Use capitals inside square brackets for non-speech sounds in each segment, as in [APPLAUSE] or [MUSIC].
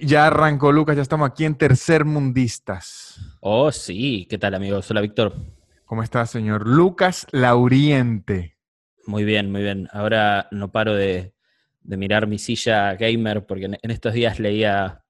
Y ya arrancó Lucas, ya estamos aquí en Tercer Mundistas. Oh, sí. ¿Qué tal, amigos? Hola, Víctor. ¿Cómo está, señor? Lucas Lauriente. Muy bien, muy bien. Ahora no paro de, de mirar mi silla gamer porque en, en estos días leía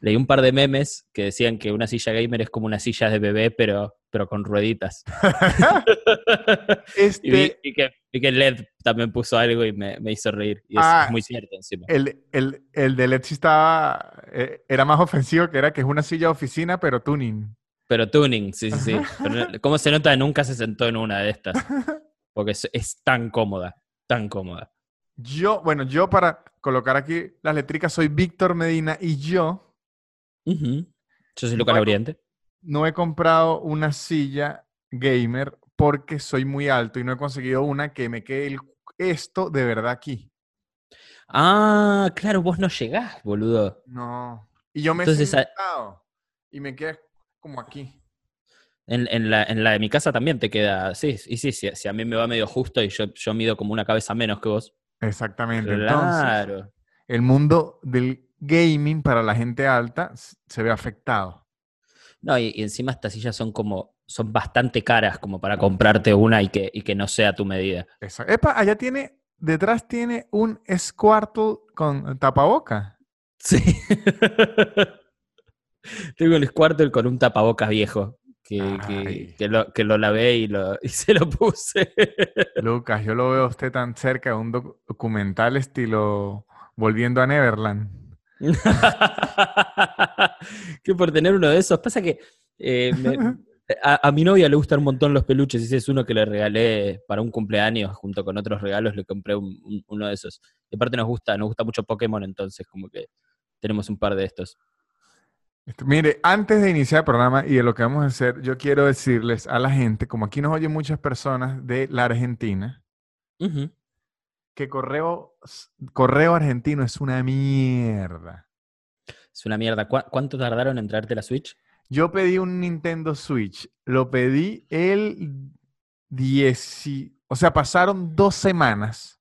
leí un par de memes que decían que una silla gamer es como una silla de bebé, pero, pero con rueditas. [LAUGHS] [LAUGHS] Este, Y, vi, que, LED también puso algo y me, me hizo reír. Y es Ah, muy cierto encima. el, el, el de Let's estaba, eh, era más ofensivo, que era que es una silla de oficina, pero tuning. Pero tuning, sí, sí, sí. Pero, ¿Cómo se nota? Nunca se sentó en una de estas. [LAUGHS] Porque es, es tan cómoda, tan cómoda. Yo, bueno, yo para colocar aquí las letricas soy Víctor Medina y yo Yo soy Lucas Bueno. No he comprado una silla gamer porque soy muy alto y no he conseguido una que me quede el- esto de verdad aquí. Ah, claro, vos no llegás, boludo. No. Y yo me he Entonces, ah- sentado y me queda como aquí. En, en la, en la de mi casa también te queda. Sí, y sí, sí, si a mí me va medio justo y yo, yo mido como una cabeza menos que vos. Exactamente. Entonces, Claro. el mundo del gaming para la gente alta se ve afectado. No, y, y encima estas sillas son como. Son bastante caras como para comprarte una y que, y que no sea tu medida. Esa- Epa, allá tiene, detrás tiene un Squirtle con tapaboca. Sí. [LAUGHS] Tengo el Squirtle con un tapabocas viejo. Que, que, lo, que lo lavé y, lo, [LAUGHS] y se lo puse. Lucas, yo lo veo a usted tan cerca de un doc- documental estilo Volviendo a Neverland. [LAUGHS] que por tener uno de esos. Pasa que eh, me- a, a mi novia le gustan un montón los peluches ese es uno que le regalé para un cumpleaños junto con otros regalos. Le compré un- un- uno de esos. Y aparte nos gusta, nos gusta mucho Pokémon, entonces como que tenemos un par de estos. Este, Mire, antes de iniciar el programa y de lo que vamos a hacer, yo quiero decirles a la gente, como aquí nos oyen muchas personas de la Argentina, Ujú. Que correo, correo argentino es una mierda. Es una mierda. ¿Cuá- ¿Cuánto tardaron en traerte la Switch? Yo pedí un Nintendo Switch, lo pedí el 10, y- o sea, pasaron dos semanas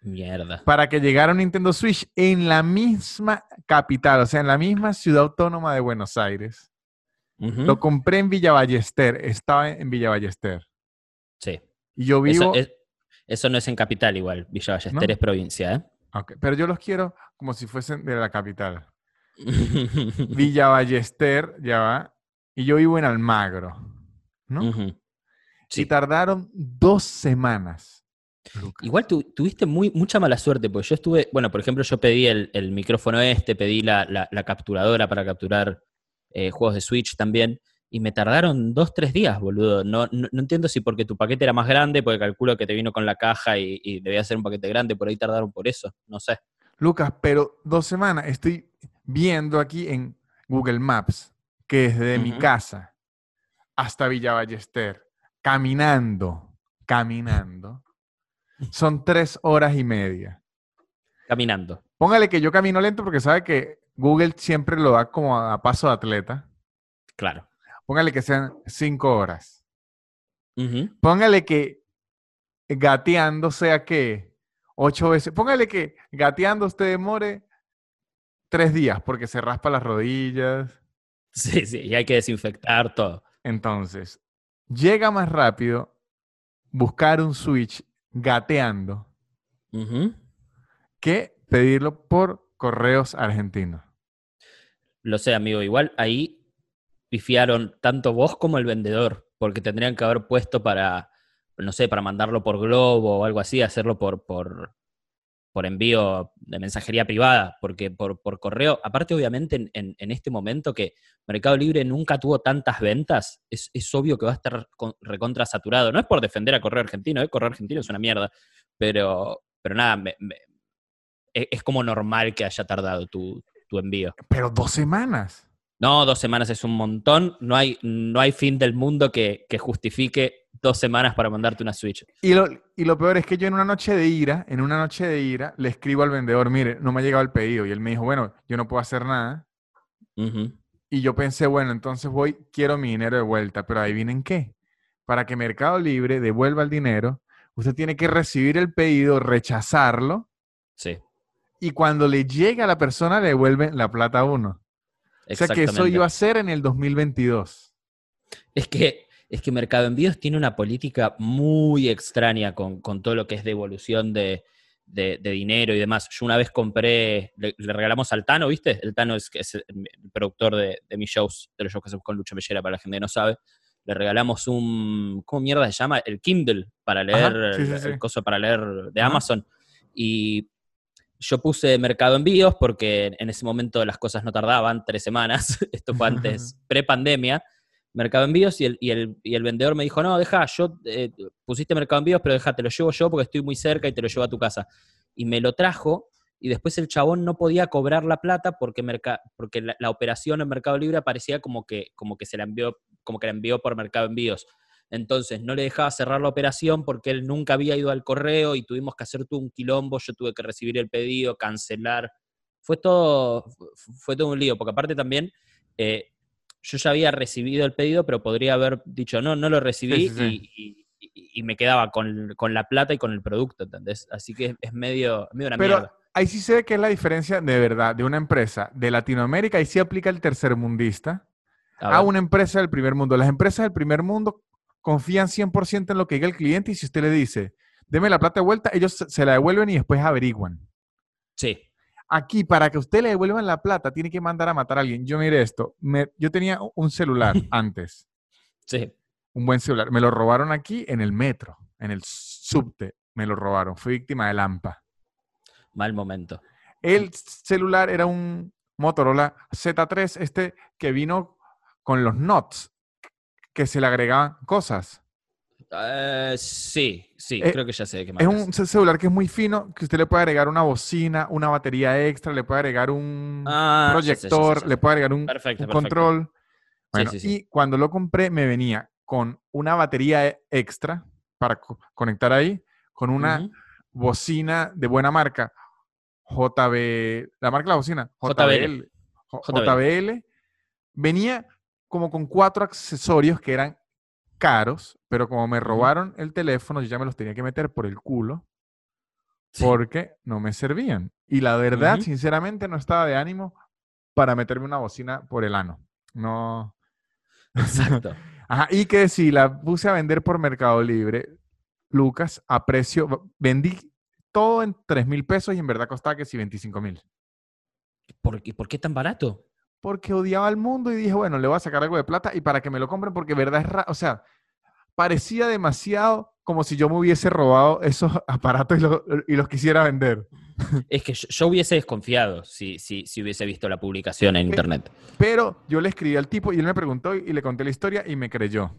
Mierda. para que llegara un Nintendo Switch en la misma capital, o sea, en la misma ciudad autónoma de Buenos Aires. Lo compré en Villa Ballester, estaba en Villa Ballester. Sí. Y yo Eso, vivo, es- eso no es en capital igual. Villa Ballester ¿No? es provincia, ¿eh? Ok, pero yo los quiero como si fuesen de la capital. [LAUGHS] Villa Ballester, ya va, y yo vivo en Almagro, ¿no? Ujú. Y Sí. tardaron dos semanas. Lucas. Igual tu- tuviste muy, mucha mala suerte, porque yo estuve, bueno, por ejemplo, yo pedí el, el micrófono este, pedí la, la- la capturadora para capturar eh, juegos de Switch también, y me tardaron dos, tres días, boludo. No, no, no entiendo si porque tu paquete era más grande, porque calculo que te vino con la caja y, y debía ser un paquete grande, por ahí tardaron por eso, no sé. Lucas, pero dos semanas estoy viendo aquí en Google Maps que desde mi Ujú. casa hasta Villa Ballester, caminando, caminando, [LAUGHS] son tres horas y media. Caminando. Póngale que yo camino lento porque sabe que Google siempre lo da como a paso de atleta. Claro. Póngale que sean cinco horas. Póngale que gateando sea que ocho veces. Póngale que gateando usted demore tres días porque se raspa las rodillas. Sí, sí, y hay que desinfectar todo. Entonces, llega más rápido buscar un Switch gateando que pedirlo por correos argentinos. Lo sé, amigo. Igual ahí pifiaron tanto vos como el vendedor, porque tendrían que haber puesto para, no sé, para mandarlo por Globo o algo así, hacerlo por, por, por envío de mensajería privada, porque por, por correo, aparte obviamente en, este momento que Mercado Libre nunca tuvo tantas ventas, es, es obvio que va a estar con- recontra saturado. No es por defender a Correo Argentino, ¿eh? Correo Argentino es una mierda, pero, pero nada, me- es como normal que haya tardado tu, tu envío. Pero dos semanas. No, dos semanas es un montón. No hay, no hay fin del mundo que, que justifique dos semanas para mandarte una Switch. Y lo, y lo peor es que yo en una noche de ira, en una noche de ira, le escribo al vendedor, mire, no me ha llegado el pedido. Y él me dijo, bueno, yo no puedo hacer nada. Y yo pensé, bueno, entonces voy, quiero mi dinero de vuelta. Pero adivinen qué. Para que Mercado Libre devuelva el dinero, usted tiene que recibir el pedido, rechazarlo Sí. y cuando le llega a la persona le devuelven la plata a uno. O sea que eso iba a ser en el 2022. Es que, es que Mercado Envíos tiene una política muy extraña con, con todo lo que es devolución de, de- de dinero y demás. Yo una vez compré, le, le regalamos al Tano, ¿viste? El Tano es, es el, productor de, de mis shows, de los shows que hacemos con Lucho Mellera, para la gente que no sabe. Le regalamos un, ¿cómo mierda se llama? El Kindle para leer, sí, sí, el, sí. el coso para leer de Ajá. Amazon. Y yo puse Mercado Envíos porque en ese momento las cosas no tardaban tres semanas. [LAUGHS] Esto fue antes, [LAUGHS] pre-pandemia. Mercado Envíos y el, y, el, y el vendedor me dijo, no, deja, yo eh, pusiste Mercado Envíos, pero deja, te lo llevo yo porque estoy muy cerca y te lo llevo a tu casa. Y me lo trajo y después el chabón no podía cobrar la plata porque, merca- porque la, la operación en Mercado Libre aparecía como que, como que se la envió, como que la envió por Mercado Envíos. Entonces no le dejaba cerrar la operación porque él nunca había ido al correo y tuvimos que hacer todo un quilombo, yo tuve que recibir el pedido, cancelar. Fue todo, fu- fue todo un lío, porque aparte también eh, yo ya había recibido el pedido, pero podría haber dicho, no, no lo recibí Sí, sí, sí. Y, y- y- y me quedaba con, con la plata y con el producto, ¿entendés? Así que es, es medio, medio una Pero mierda. ahí sí se ve que es la diferencia de verdad de una empresa de Latinoamérica. Ahí sí aplica el tercermundista A una empresa del primer mundo. Las empresas del primer mundo confían 100% en lo que diga el cliente y si usted le dice, deme la plata de vuelta, ellos se- la devuelven y después averiguan. Sí, Aquí, para que usted le devuelvan la plata, tiene que mandar a matar a alguien. Yo mire esto, me- yo tenía un celular [LAUGHS] antes, sí. un buen celular. Me lo robaron aquí en el metro, en el subte. Me lo robaron. Fui víctima de Lampa. Mal momento. El celular era un Motorola Z3, este que vino con los NOTs, que se le agregaban cosas. Eh, sí, sí, Eh, creo que ya sé de qué me Es un ce- celular que es muy fino, que usted le puede agregar una bocina, una batería extra, le puede agregar un Ah, proyector, le puede agregar un, Perfecto, un perfecto. control. Bueno, y cuando lo compré me venía con una batería e- extra para co- conectar ahí, con una bocina de buena marca, JB, la marca de la bocina, JBL. JBL, J- JBL. JBL, venía como con cuatro accesorios que eran caros, pero como me robaron el teléfono, yo ya me los tenía que meter por el culo Sí. porque no me servían. Y la verdad, sinceramente, no estaba de ánimo para meterme una bocina por el ano. No. Exacto. [LAUGHS] Ajá, y que si la puse a vender por Mercado Libre, Lucas, a precio, vendí todo en 3 mil pesos y en verdad costaba que si 25 mil. ¿Por, qué- ¿Por qué tan barato? Porque odiaba al mundo y dije, bueno, le voy a sacar algo de plata y para que me lo compren, porque verdad es raro, o sea, parecía demasiado como si yo me hubiese robado esos [LAUGHS] aparatos y, los- y los quisiera vender. [LAUGHS] Es que yo, yo hubiese desconfiado si, si, si hubiese visto la publicación en Eh, internet. Pero yo le escribí al tipo y él me preguntó y, y le conté la historia y me creyó.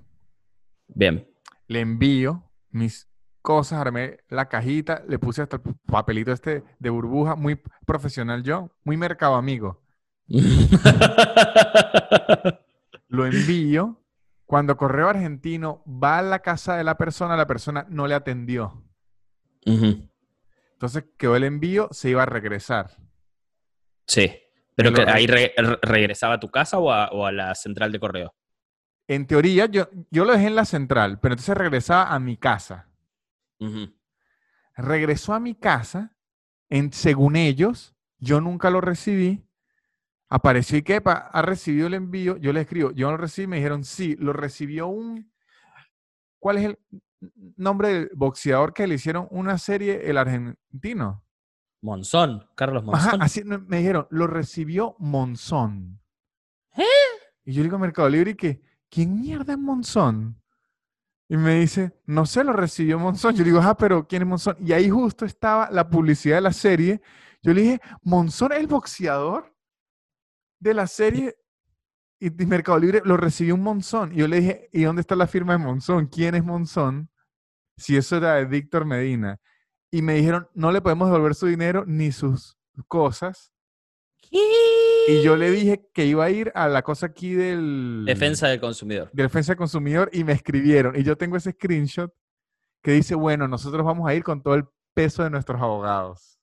Bien. Le envío mis cosas, armé la cajita, le puse hasta el papelito este de burbuja, muy profesional yo, muy mercado amigo. [LAUGHS] Lo envío. Cuando Correo Argentino va a la casa de la persona, la persona no le atendió. Entonces quedó el envío, se iba a regresar. Sí. ¿Pero que ahí re- re- regresaba a tu casa o a, o a la central de correo? En teoría, yo, yo lo dejé en la central, pero entonces regresaba a mi casa. Regresó a mi casa, en, según ellos, yo nunca lo recibí. Apareció y que ha recibido el envío. Yo le escribo, yo no lo recibí. Me dijeron, sí, lo recibió un. ¿Cuál es el nombre del boxeador que le hicieron una serie, el argentino? Monzón, Carlos Ajá, Monzón. así no, me dijeron, lo recibió Monzón. ¿Eh? Y yo le digo a Mercado Libre y que, ¿quién mierda es Monzón? Y me dice, no sé, lo recibió Monzón. Yo digo, ah, pero ¿quién es Monzón? Y ahí justo estaba la publicidad de la serie. Yo le dije, ¿Monzón es el boxeador de la serie? Y de Mercado Libre lo recibió un Monzón. Y yo le dije, ¿y dónde está la firma de Monzón? ¿Quién es Monzón? Si eso era de Víctor Medina. Y me dijeron, no le podemos devolver su dinero ni sus cosas. Y yo le dije que iba a ir a la cosa aquí del... Defensa del consumidor. de defensa del consumidor y me escribieron. Y yo tengo ese screenshot que dice, bueno, nosotros vamos a ir con todo el peso de nuestros abogados.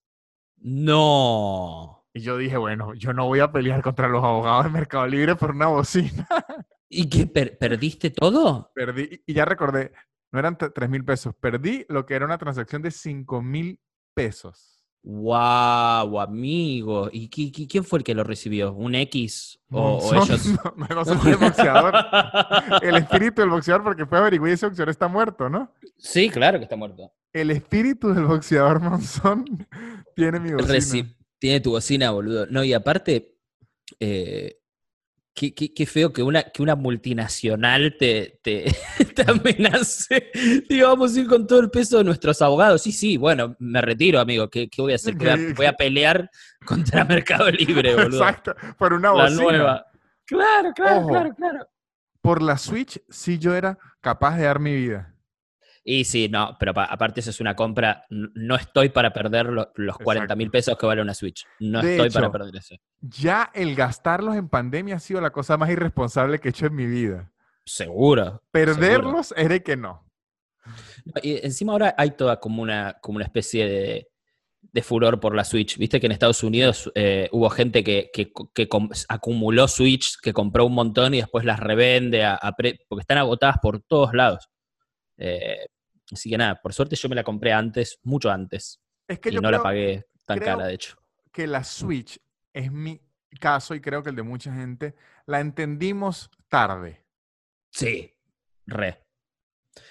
No. Y yo dije, bueno, yo no voy a pelear contra los abogados de Mercado Libre por una bocina. [LAUGHS] ¿Y qué? per- ¿Perdiste todo? Perdí, y ya recordé, no eran 3 mil pesos, perdí lo que era una transacción de 5 mil pesos. ¡Wow, amigo! ¿Y qui- qui- quién fue el que lo recibió? ¿Un X? ¿O, ellos? [LAUGHS] No, no, no sé si el boxeador. El espíritu del boxeador, porque fue averiguar y ese boxeador está muerto, ¿no? Sí, claro que está muerto. El espíritu del boxeador Monzón [LAUGHS] tiene mi bocina. Reci- Tiene tu bocina, boludo. No, y aparte, eh, qué, qué- qué feo que una, que una multinacional te, te, [LAUGHS] te amenace. Digo, vamos a ir con todo el peso de nuestros abogados. Sí, sí, bueno, me retiro, amigo. ¿Qué, qué voy a hacer? Voy a, Que- voy a pelear contra [LAUGHS] Mercado Libre, boludo. Exacto, por una La bocina. nueva. Claro, claro, Ojo. claro, claro. Por la Switch, sí yo era capaz de dar mi vida. Y sí, no, pero pa- aparte eso es una compra. No estoy para perder lo- los 40 mil pesos que vale una Switch. No De estoy para perder eso. Ya el gastarlos en pandemia ha sido la cosa más irresponsable que he hecho en mi vida. Seguro. Perderlos era que no. Y encima ahora hay toda como una, como una especie de, de furor por la Switch. Viste que en Estados Unidos eh, hubo gente que, que- acumuló Switch, que compró un montón y después las revende a, a pre- porque están agotadas por todos lados. Eh, así que nada, por suerte yo me la compré antes, mucho antes. Es que Y yo no la pagué tan creo- cara, de hecho. que la Switch es mi caso y creo que el de mucha gente, la entendimos tarde. Sí, re.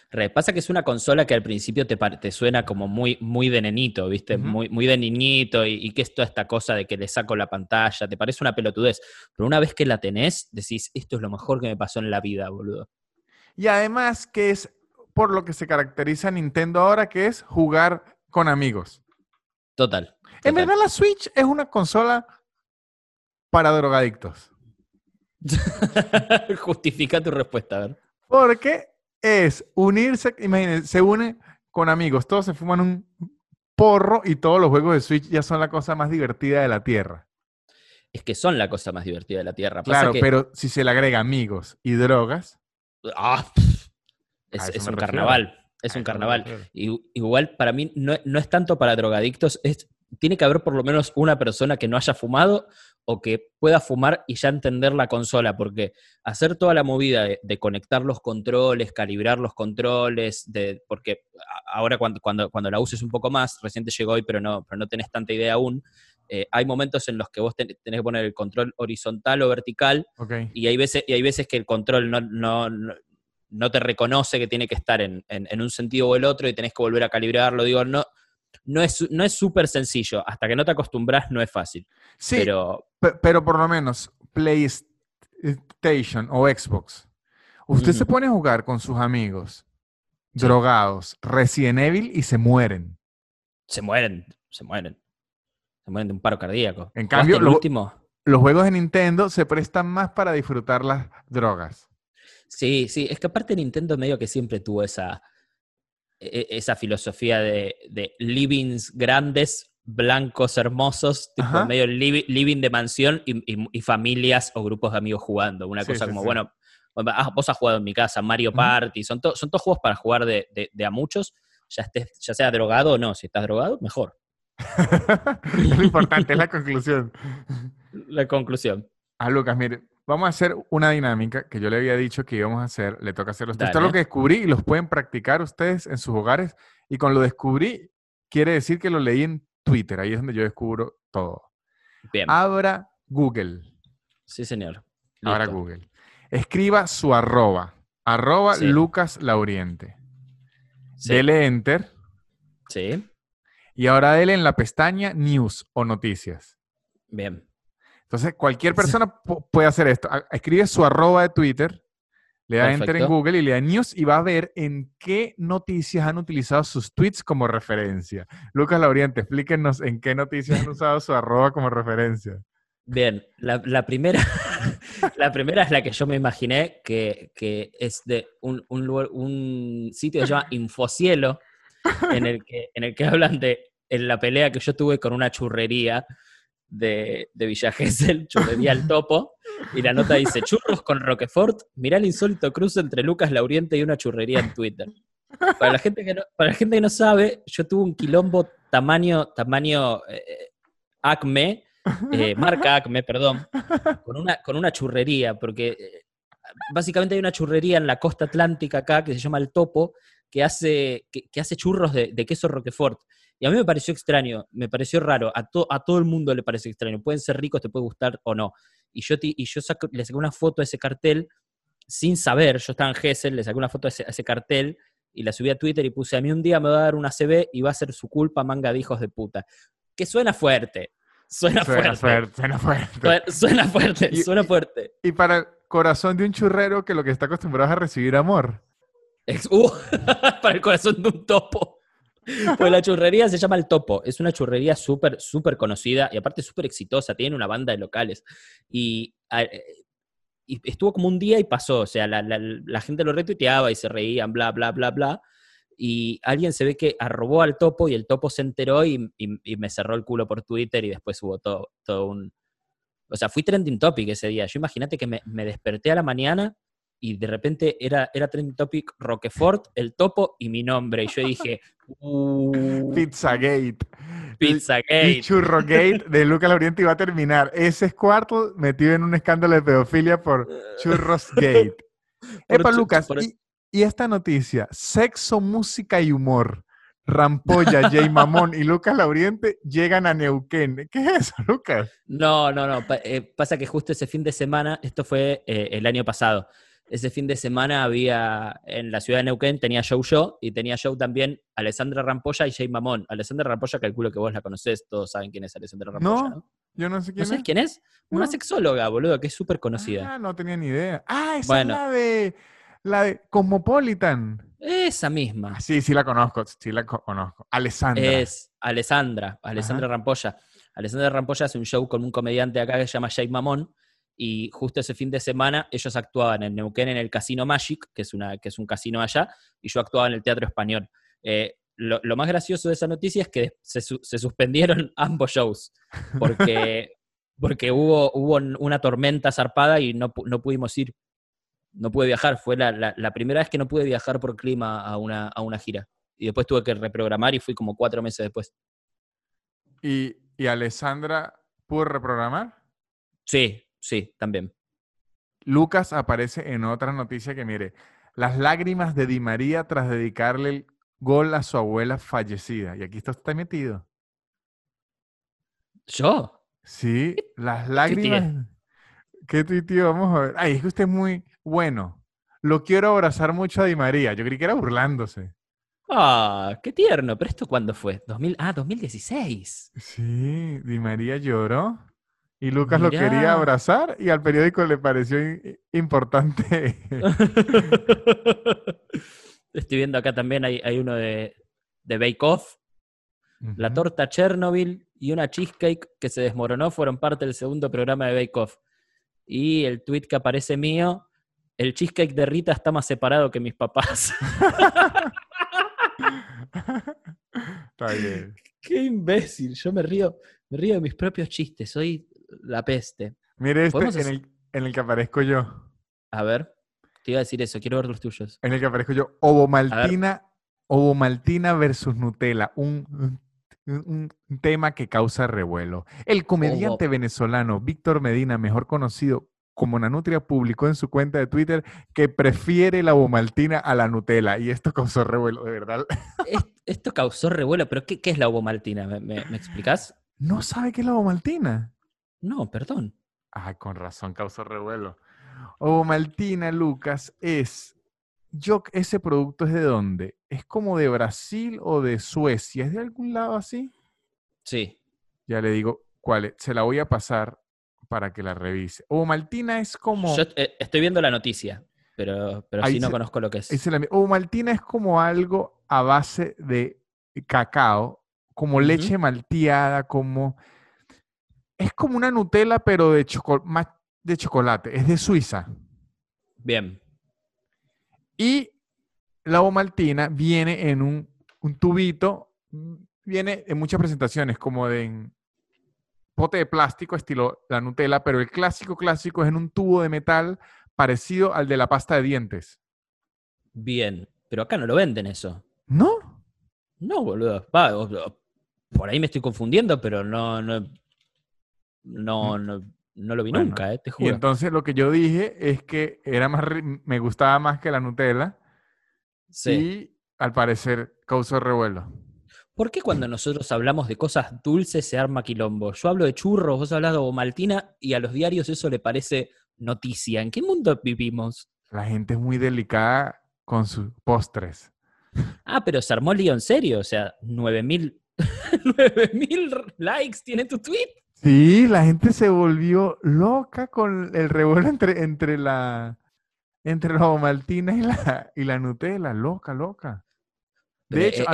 Re. Pasa que es una consola que al principio te, te suena como muy, muy de nenito, ¿viste? Muy, muy de niñito y, y que es toda esta cosa de que le saco la pantalla, te parece una pelotudez. Pero una vez que la tenés, decís, esto es lo mejor que me pasó en la vida, boludo. Y además que es por lo que se caracteriza Nintendo ahora, que es jugar con amigos. Total. En verdad la Switch es una consola para drogadictos. [LAUGHS] Justifica tu respuesta, a ver. Porque es unirse, imagínense, se une con amigos, todos se fuman un porro y todos los juegos de Switch ya son la cosa más divertida de la Tierra. Es que son la cosa más divertida de la Tierra. Pasa Claro, que- pero si se le agrega amigos y drogas, Ah, pff, es, es un refiero. carnaval. Es un carnaval. Y- Igual para mí no, no es tanto para drogadictos, es, tiene que haber por lo menos una persona que no haya fumado o que pueda fumar y ya entender la consola, porque hacer toda la movida de, de conectar los controles, calibrar los controles, de, porque ahora cuando, cuando, cuando la uses un poco más, reciente llegó hoy, pero no, pero no tenés tanta idea aún, eh, hay momentos en los que vos ten- tenés que poner el control horizontal o vertical y hay veces, y hay veces que el control no, no, no, no te reconoce que tiene que estar en, en- en un sentido o el otro y tenés que volver a calibrarlo. Digo, no, no es no es súper sencillo. Hasta que no te acostumbras no es fácil. Sí, Pero pe- pero por lo menos PlayStation o Xbox, usted se pone a jugar con sus amigos, Sí. drogados, Resident Evil y se mueren. se mueren, se mueren. Se mueren de un paro cardíaco. En ¿Jugaste cambio, el lo- último? Los juegos de Nintendo se prestan más para disfrutar las drogas. Sí, sí, es que aparte Nintendo medio que siempre tuvo esa, e- esa filosofía de, de livings grandes, blancos, hermosos, tipo Ajá. medio livi- living de mansión y, y- y familias o grupos de amigos jugando. Una Sí, cosa sí, como, sí. bueno, ah, vos has jugado en mi casa, Mario. Party, son, to- son todos juegos para jugar de, de- de a muchos, ya, estés, ya sea drogado o no, si estás drogado, mejor. es [LAUGHS] lo importante, es la conclusión. [LAUGHS] La conclusión. Ah, Lucas, mire, vamos a hacer una dinámica que yo le había dicho que íbamos a hacer, le toca hacerlo. Esto es lo que descubrí y los pueden practicar ustedes en sus hogares. Y con lo descubrí, quiere decir que lo leí en Twitter, ahí es donde yo descubro todo. Bien. Abra Google, sí, señor. abra. Google. Escriba su arroba, arroba Sí. Lucas Lauriente. Sí. Dele enter Sí, y ahora dele en la pestaña News o Noticias. bien. Entonces, cualquier persona pu- puede hacer esto. Escribe su arroba de Twitter, le da enter en. Google y le da news y va a ver en qué noticias han utilizado sus tweets como referencia. Lucas Lauriente, explíquenos en qué noticias han usado su arroba como referencia. Bien, la, la primera, [LAUGHS] la primera es la que yo me imaginé, que, que es de un, un, lugar- un sitio que se llama Infocielo, en el que, en el que hablan de en la pelea que yo tuve con una churrería de, de Villa Gesell, [LAUGHS] churrería El Topo, y la nota dice, churros con Roquefort, mirá el insólito cruce entre Lucas Lauriente y una churrería en Twitter. Para la gente que no, para la gente que no sabe, yo tuve un quilombo tamaño, tamaño eh, Acme, eh, marca Acme, perdón, con una, con una churrería, porque eh, básicamente hay una churrería en la costa atlántica acá que se llama El Topo, que hace, que, hace churros de queso Roquefort. Y a mí me pareció extraño, me pareció raro, a, to- a todo el mundo le parece extraño. Pueden ser ricos, te puede gustar o no. Y yo, y yo saco- le saqué una foto a ese cartel sin saber, yo estaba en Gessel, le saqué una foto a ese, a ese cartel y la subí a Twitter y puse, a mí un día me va a dar una CB y va a ser su culpa manga de hijos de puta. Que suena fuerte, suena, Suena fuerte. suena fuerte. Suena, fuerte, Y- suena fuerte. Y para el corazón de un churrero que lo que está acostumbrado es a recibir amor. Uh, [LAUGHS] para el corazón de un topo. Pues la churrería se llama El Topo. Es una churrería súper, súper conocida y aparte súper exitosa. Tiene una banda de locales. Y, eh, estuvo como un día y pasó. O sea, la, gente lo retuiteaba y se reían, bla, bla, bla, bla. Y alguien se ve que arrobó al topo y el topo se enteró y, me cerró el culo por Twitter y después hubo todo, todo un... O sea, fui trending topic ese día. Yo imagínate que me desperté a la mañana y de repente era, era trending topic Roquefort, el topo y mi nombre. Y yo dije, uh, Pizzagate. Y Pizzagate. Churrogate de Lucas Lauriente iba a terminar. Ese es cuarto metido en un escándalo de pedofilia por Churrosgate. [LAUGHS] Epa, Lucas, por- y, y esta noticia: sexo, música y humor. Rampolla, Jay Mamón y Lucas Lauriente llegan a Neuquén. ¿Qué es eso, Lucas? No, no, no. eh, pasa que justo ese fin de semana, esto fue eh, el año pasado. Ese fin de semana había en la ciudad de Neuquén, tenía show yo y tenía show también Alessandra Rampolla y Jay Mamón. Alessandra Rampolla, calculo que vos la conocés, todos saben quién es Alessandra Rampolla, ¿no? No, yo no sé ¿No quién sabes es. quién es? Una No. sexóloga, boludo, que es súper conocida. Ah, no tenía ni idea. Ah, esa Bueno. es la de la de Cosmopolitan. Esa misma. Ah, sí, sí la conozco, sí la co- conozco. Alessandra. Es Alessandra, Alessandra Rampolla. Alessandra Rampolla hace un show con un comediante acá que se llama Jake Mamón. Y justo ese fin de semana ellos actuaban en Neuquén en el Casino Magic, que es, una, que es un casino allá, y yo actuaba en el Teatro Español. Eh, lo, lo más gracioso de esa noticia es que se, su- se suspendieron [LAUGHS] ambos shows, porque, [LAUGHS] porque hubo, hubo una tormenta zarpada y no, no pudimos ir. No pude viajar, fue la, la- la primera vez que no pude viajar por clima a una, a una gira. Y después tuve que reprogramar y fui como cuatro meses después. ¿Y, y Alessandra pudo reprogramar? Sí, sí, también. Lucas aparece en otra noticia que mire, las lágrimas de Di María tras dedicarle el gol a su abuela fallecida. Y aquí esto está metido. ¿Yo? Sí, las lágrimas. ¿Qué tuiteo? Vamos a ver. Ay, es que usted es muy bueno. Lo quiero abrazar mucho a Di María. Yo creí que era burlándose. Ah, qué tierno. ¿Pero esto cuándo fue? 2000, ah, 2016. Sí, Di María lloró. Y Lucas lo quería abrazar y al periódico le pareció importante. [LAUGHS] Estoy viendo acá también, hay, hay uno de, de Bake Off. La torta Chernobyl y una cheesecake que se desmoronó fueron parte del segundo programa de Bake Off. Y el tweet que aparece mío, el cheesecake de Rita está más separado que mis papás. [LAUGHS] Está bien. [LAUGHS] Qué imbécil, yo me río, me río de mis propios chistes, soy la peste. Mire este en hacer- el, en el que aparezco yo. A ver, te iba a decir eso, quiero ver los tuyos. En el que aparezco yo. Ovomaltina, Ovomaltina versus Nutella. Un, un- un tema que causa revuelo. El comediante venezolano Víctor Medina, mejor conocido como Nanutria, publicó en su cuenta de Twitter que prefiere la Ovomaltina a la Nutella. Y esto causó revuelo, de verdad. [LAUGHS] Es- Esto causó revuelo, pero ¿qué, qué es la ovomaltina? ¿Me, me, me explicás? ¿No sabe qué es la Ovomaltina? No, perdón. Ay, con razón causó revuelo. Ovomaltina, Lucas, es. Yo, ese producto es de dónde? ¿Es como de Brasil o de Suecia? ¿Es de algún lado así? Sí. Ya le digo cuál es. Se la voy a pasar para que la revise. Ovomaltina es como. Yo eh, estoy viendo la noticia, pero, pero Ahí sí no se- conozco lo que es. la envío. Ovomaltina es como algo a base de cacao, como leche malteada, como. Es como una Nutella, pero de, choco- más de chocolate. Es de Suiza. Bien. Y la ovomaltina viene en un, un tubito, viene en muchas presentaciones, como de en pote de plástico, estilo la Nutella, pero el clásico clásico es en un tubo de metal parecido al de la pasta de dientes. Bien. Pero acá no lo venden eso. ¿No? No, boludo. Va, por ahí me estoy confundiendo, pero no, no, no, no, no lo vi. Bueno, nunca, eh, te Y juro. entonces lo que yo dije es que era más, me gustaba más que la Nutella Sí. y al parecer causó revuelo. ¿Por qué cuando nosotros hablamos de cosas dulces se arma quilombo? Yo hablo de churros, vos hablas de maltina y a los diarios eso le parece noticia. ¿En qué mundo vivimos? La gente es muy delicada con sus postres. Ah, pero se armó el lío en serio. O sea, 9000 [LAUGHS] mil likes tiene tu tweet. Sí, la gente se volvió loca con el revuelo entre, entre la entre la omaltina y la, y la Nutella. Loca, loca. De hecho,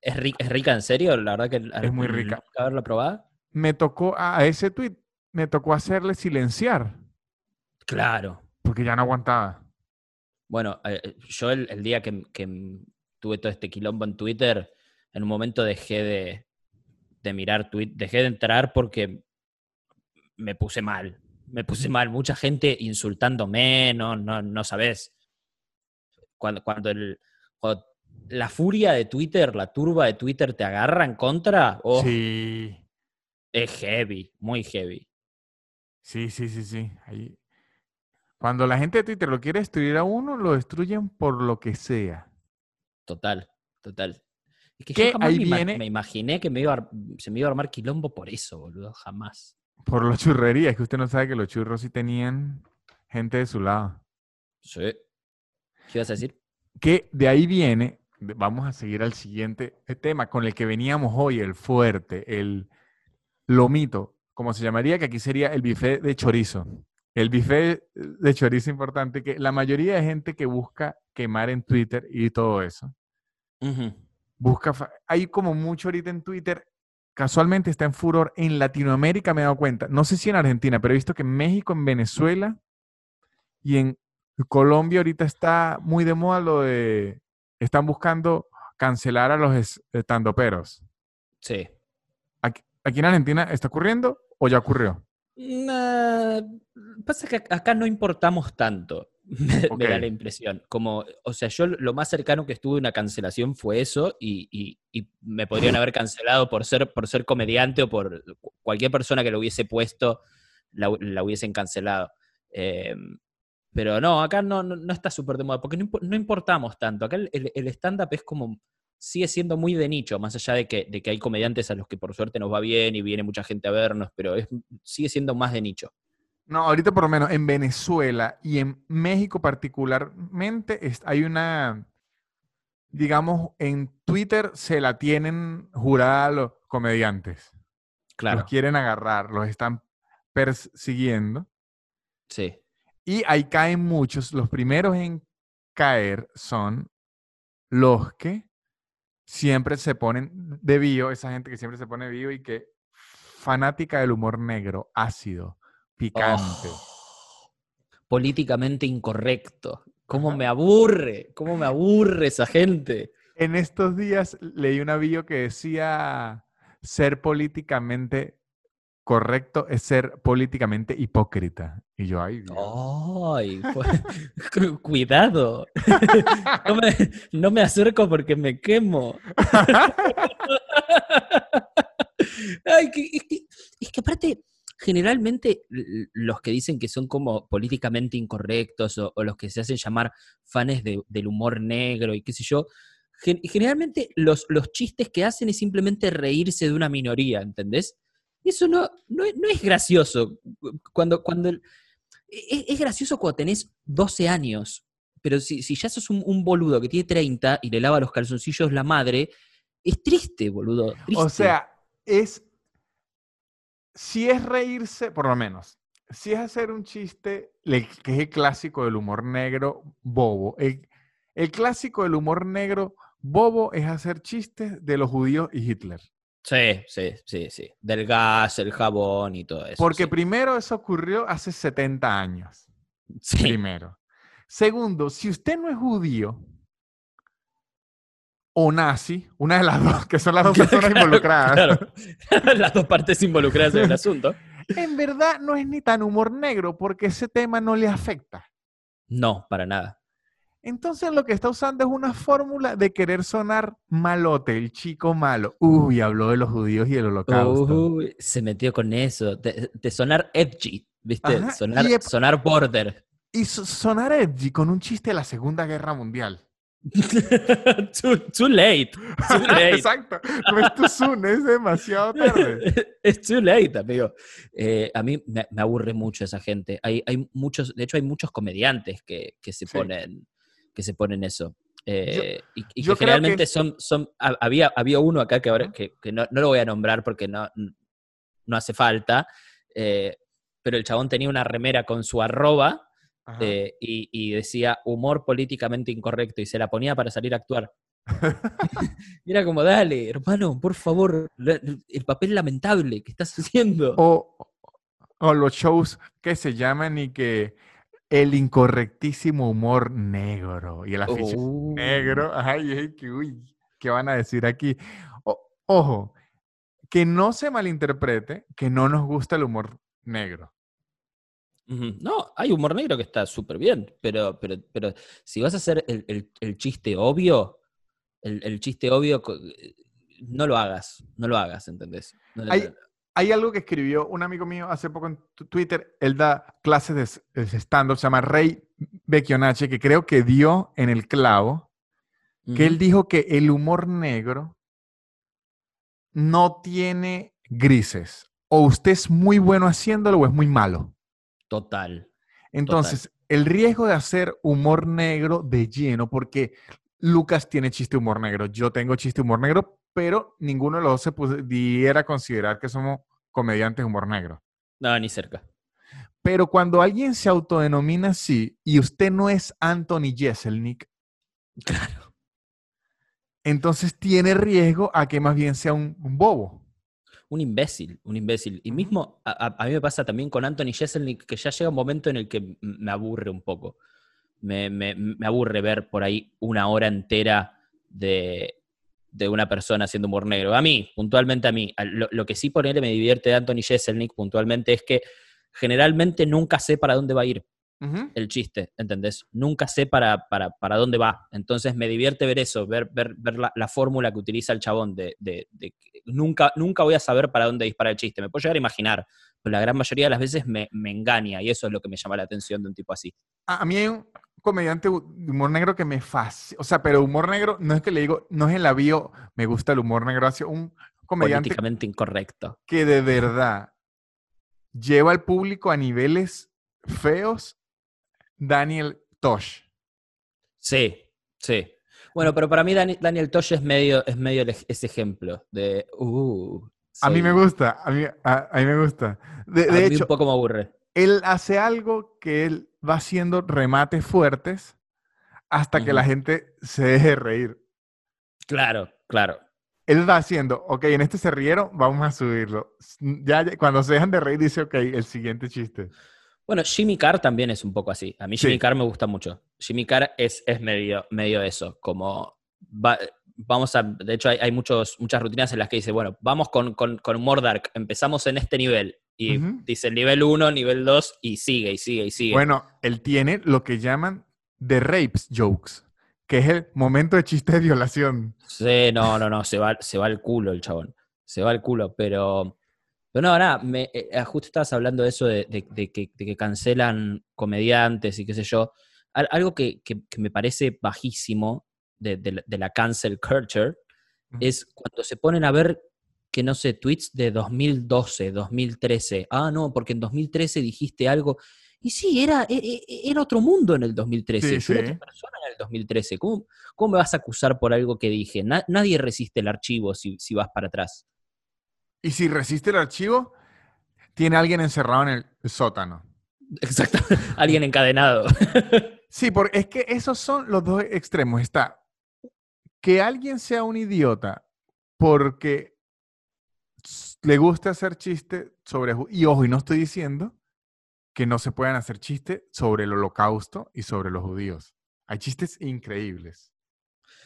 es, rica, en serio, la verdad que es muy rica. haberla probado. Me tocó a ese tweet, me tocó hacerle silenciar. Claro. Porque ya no aguantaba. Bueno, eh, eh, yo el, día que, tuve todo este quilombo en Twitter, en un momento dejé de, de mirar Twitter, dejé de entrar porque me puse mal. Me puse mal. Mucha gente insultándome, no, no, no sabes. Cuando, cuando, el, la furia de Twitter, la turba de Twitter te agarra en contra, oh, sí. es heavy, muy heavy. Sí, sí, sí, sí. Ahí, cuando la gente de Twitter lo quiere destruir a uno, lo destruyen por lo que sea. Total, total. Es que yo ahí me, viene... me imaginé que me iba se me iba a armar quilombo por eso, boludo, jamás. Por los churrerías, que usted no sabe que los churros sí tenían gente de su lado. Sí. ¿Qué ibas a decir? Que de ahí viene, vamos a seguir al siguiente tema con el que veníamos hoy, el fuerte, el lomito, como se llamaría, que aquí sería el buffet de chorizo. El bife de chorizo importante, que la mayoría de gente que busca quemar en Twitter y todo eso, busca, hay como mucho ahorita en Twitter, casualmente está en furor en Latinoamérica, me he dado cuenta, no sé si en Argentina, pero he visto que en México, en Venezuela y en Colombia ahorita está muy de moda lo de, están buscando cancelar a los estandoperos. Sí. Aquí, aquí en Argentina está ocurriendo o ya ocurrió? pasa que acá no importamos tanto, me, da la impresión. Como, o sea, yo lo más cercano que estuve a una cancelación fue eso y, me podrían haber cancelado por ser, por ser comediante o por cualquier persona que lo hubiese puesto, la, hubiesen cancelado. Em, pero no, acá no, no, está súper de moda, porque no, importamos tanto. Acá el, el stand-up es como sigue siendo muy de nicho, más allá de que, de que hay comediantes a los que por suerte nos va bien y viene mucha gente a vernos, pero es, sigue siendo más de nicho. No, ahorita por lo menos en Venezuela y en México particularmente hay una, digamos, en Twitter se la tienen jurada los comediantes. Claro. Los quieren agarrar, los están persiguiendo. Sí. Y ahí caen muchos. Los primeros en caer son los que siempre se ponen de bio, esa gente que siempre se pone bio y que fanática del humor negro, ácido, picante. Oh, políticamente incorrecto. ¿Cómo me aburre? ¿Cómo me aburre esa gente? En estos días leí una bio que decía ser políticamente correcto es ser políticamente hipócrita. Y yo, ay, Ay, pues, [LAUGHS] cuidado. [LAUGHS] No me, acerco porque me quemo. [LAUGHS] Ay, es, que, aparte, generalmente los que dicen que son como políticamente incorrectos o, los que se hacen llamar fans del humor negro y qué sé yo, generalmente los, los chistes que hacen es simplemente reírse de una minoría, ¿entendés? Eso no, no, es gracioso. Cuando, cuando e, es, gracioso cuando tenés 12 años, pero si, ya sos un, boludo que tiene 30 y le lava los calzoncillos la madre, es triste, boludo. O sea, es. Si es reírse, por lo menos, si es hacer un chiste que es el clásico del humor negro bobo. el clásico del humor negro bobo es hacer chistes de los judíos y Hitler. Sí, sí, sí, sí. Del gas, el jabón y todo eso. Porque primero eso ocurrió hace 70 años. Sí. Primero. Segundo, si usted no es judío o nazi, una de las dos, que son las dos [LAUGHS] personas involucradas. Claro. [LAUGHS] las dos partes involucradas en el asunto. En verdad no es ni tan humor negro porque ese tema no le afecta. No, para nada. Entonces lo que está usando es una fórmula de querer sonar malote, el chico malo. Uy, habló de los judíos y el holocausto. Uy, se metió con eso, de, sonar edgy, ¿viste? sonar, sonar border. Y sonar edgy con un chiste de la Segunda Guerra Mundial. [LAUGHS] too, too late. Too [LAUGHS] late. Exacto. No es too soon, es demasiado tarde. [LAUGHS] Es too late, amigo. Eh, a mí me, me aburre mucho esa gente. Hay, hay muchos, de hecho, hay muchos comediantes que, que se Sí. ponen que se ponen eso. Eh, y y yo que que generalmente es- son, son ha- había, había uno acá que ahora que, que no, no lo voy a nombrar porque no, no hace falta, eh, pero el chabón tenía una remera con su arroba. Eh, y, y decía humor políticamente incorrecto y se la ponía para salir a actuar. Y [LAUGHS] era como, dale, hermano, por favor, el papel lamentable que estás haciendo. O, o los shows que se llaman y que el incorrectísimo humor negro y el afiche negro. Ay, ay, que, uy, ¿qué van a decir aquí? O- ojo, que no se malinterprete que no nos gusta el humor negro. No, hay humor negro que está súper bien, pero, pero, pero si vas a hacer el, el- el chiste obvio, el, el chiste obvio, eh, no lo hagas, no lo hagas, ¿entendés? No lo- Hay, hay algo que escribió un amigo mío hace poco en Twitter. Él da clases de stand-up, se llama Rey Becchionache, que creo que dio en el clavo. que él dijo que el humor negro no tiene grises. O usted es muy bueno haciéndolo o es muy malo. Total. Entonces, el riesgo de hacer humor negro de lleno, porque Lucas tiene chiste humor negro, yo tengo chiste humor negro, pero ninguno de los dos se pudiera considerar que somos comediantes humor negro. No, ni cerca. Pero cuando alguien se autodenomina así y usted no es Anthony Jeselnik, [LAUGHS] Claro. entonces tiene riesgo a que más bien sea un, un bobo. Un imbécil, un imbécil. Y mismo a, mí me pasa también con Anthony Jeselnik, que ya llega un momento en el que me aburre un poco. Me, me- me aburre ver por ahí una hora entera de, de una persona haciendo humor negro. A mí, puntualmente a mí. Lo, lo que sí ponerle me divierte de Anthony Jeselnik puntualmente es que generalmente nunca sé para dónde va a ir el chiste, ¿entendés? Nunca sé para, para, para dónde va. Entonces me divierte ver eso, ver, ver, ver la, la fórmula que utiliza el chabón de, de- de que nunca, nunca voy a saber para dónde dispara el chiste. Me puedo llegar a imaginar, pero la gran mayoría de las veces me, me engaña y eso es lo que me llama la atención de un tipo así. A a mí hay un comediante de humor negro que me fascina. O sea, pero humor negro no es que le digo, no es en la bio, me gusta el humor negro. Hace un comediante Políticamente incorrecto. que de verdad lleva al público a niveles feos. Daniel Tosh. Sí, sí. Bueno, pero para mí Dani- Daniel Tosh es medio, es medio ese ejemplo de... Uh, A mí me gusta, a mí, a, a mí me gusta. De, a de mí hecho, un poco me aburre. él hace algo que él va haciendo remates fuertes hasta que la gente se deje reír. Claro, claro. Él va haciendo, ok, en este se rieron, vamos a subirlo. Ya- cuando se dejan de reír, dice, ok, el siguiente chiste. Bueno, Jimmy Carr también es un poco así. A mí Sí. Jimmy Carr me gusta mucho. Jimmy Carr es, es medio, medio eso, como va- vamos a, de hecho hay, hay muchos, muchas rutinas en las que dice, bueno, vamos con, con, con humor dark, empezamos en este nivel. Y Ujú. dice nivel 1, nivel 2, y sigue, y sigue, y sigue. Bueno, él tiene lo que llaman the rapes jokes, que es el momento de chiste de violación. Sí, no, no, no, se va, se va al culo el chabón. Se va al culo, pero. Pero no, nada, me, eh, justo estabas hablando de eso de, de- de que, de que cancelan comediantes y qué sé yo. Al- algo que, que- que me parece bajísimo de, la- cancel culture es cuando se ponen a ver que no sé, tweets de 2012, 2013. Ah, no, porque en 2013 dijiste algo. Y sí, era, e- e- era otro mundo en el 2013. Sí, Yo era otra persona en el 2013. ¿Cómo, cómo me vas a acusar por algo que dije? Na- nadie resiste el archivo si, si vas para atrás. Y si resiste el archivo, tiene alguien encerrado en el sótano. Exacto. [LAUGHS] Alguien encadenado. [LAUGHS] Sí, porque es que esos son los dos extremos. Está que alguien sea un idiota porque le gusta hacer chistes sobre... Y ojo, y no estoy diciendo que no se puedan hacer chistes sobre el holocausto y sobre los judíos. Hay chistes increíbles.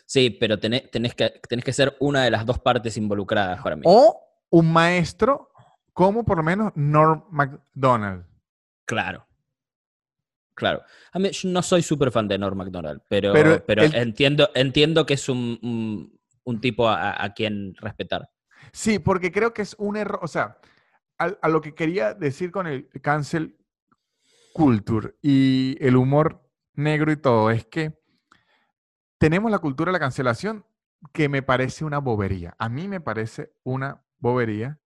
Sí, pero tenés, tenés que, tenés que ser una de las dos partes involucradas para mí. O un maestro como por lo menos Norm MacDonald. Claro. Claro. A mí, yo no soy súper fan de Norm MacDonald, pero, Pero entiendo, entiendo que es un, un- un tipo a, a quien respetar. Sí, porque creo que es un error, o sea, a, a lo que quería decir con el cancel culture y el humor negro y todo, es que tenemos la cultura de la cancelación que me parece una bobería. A mí me parece una bobería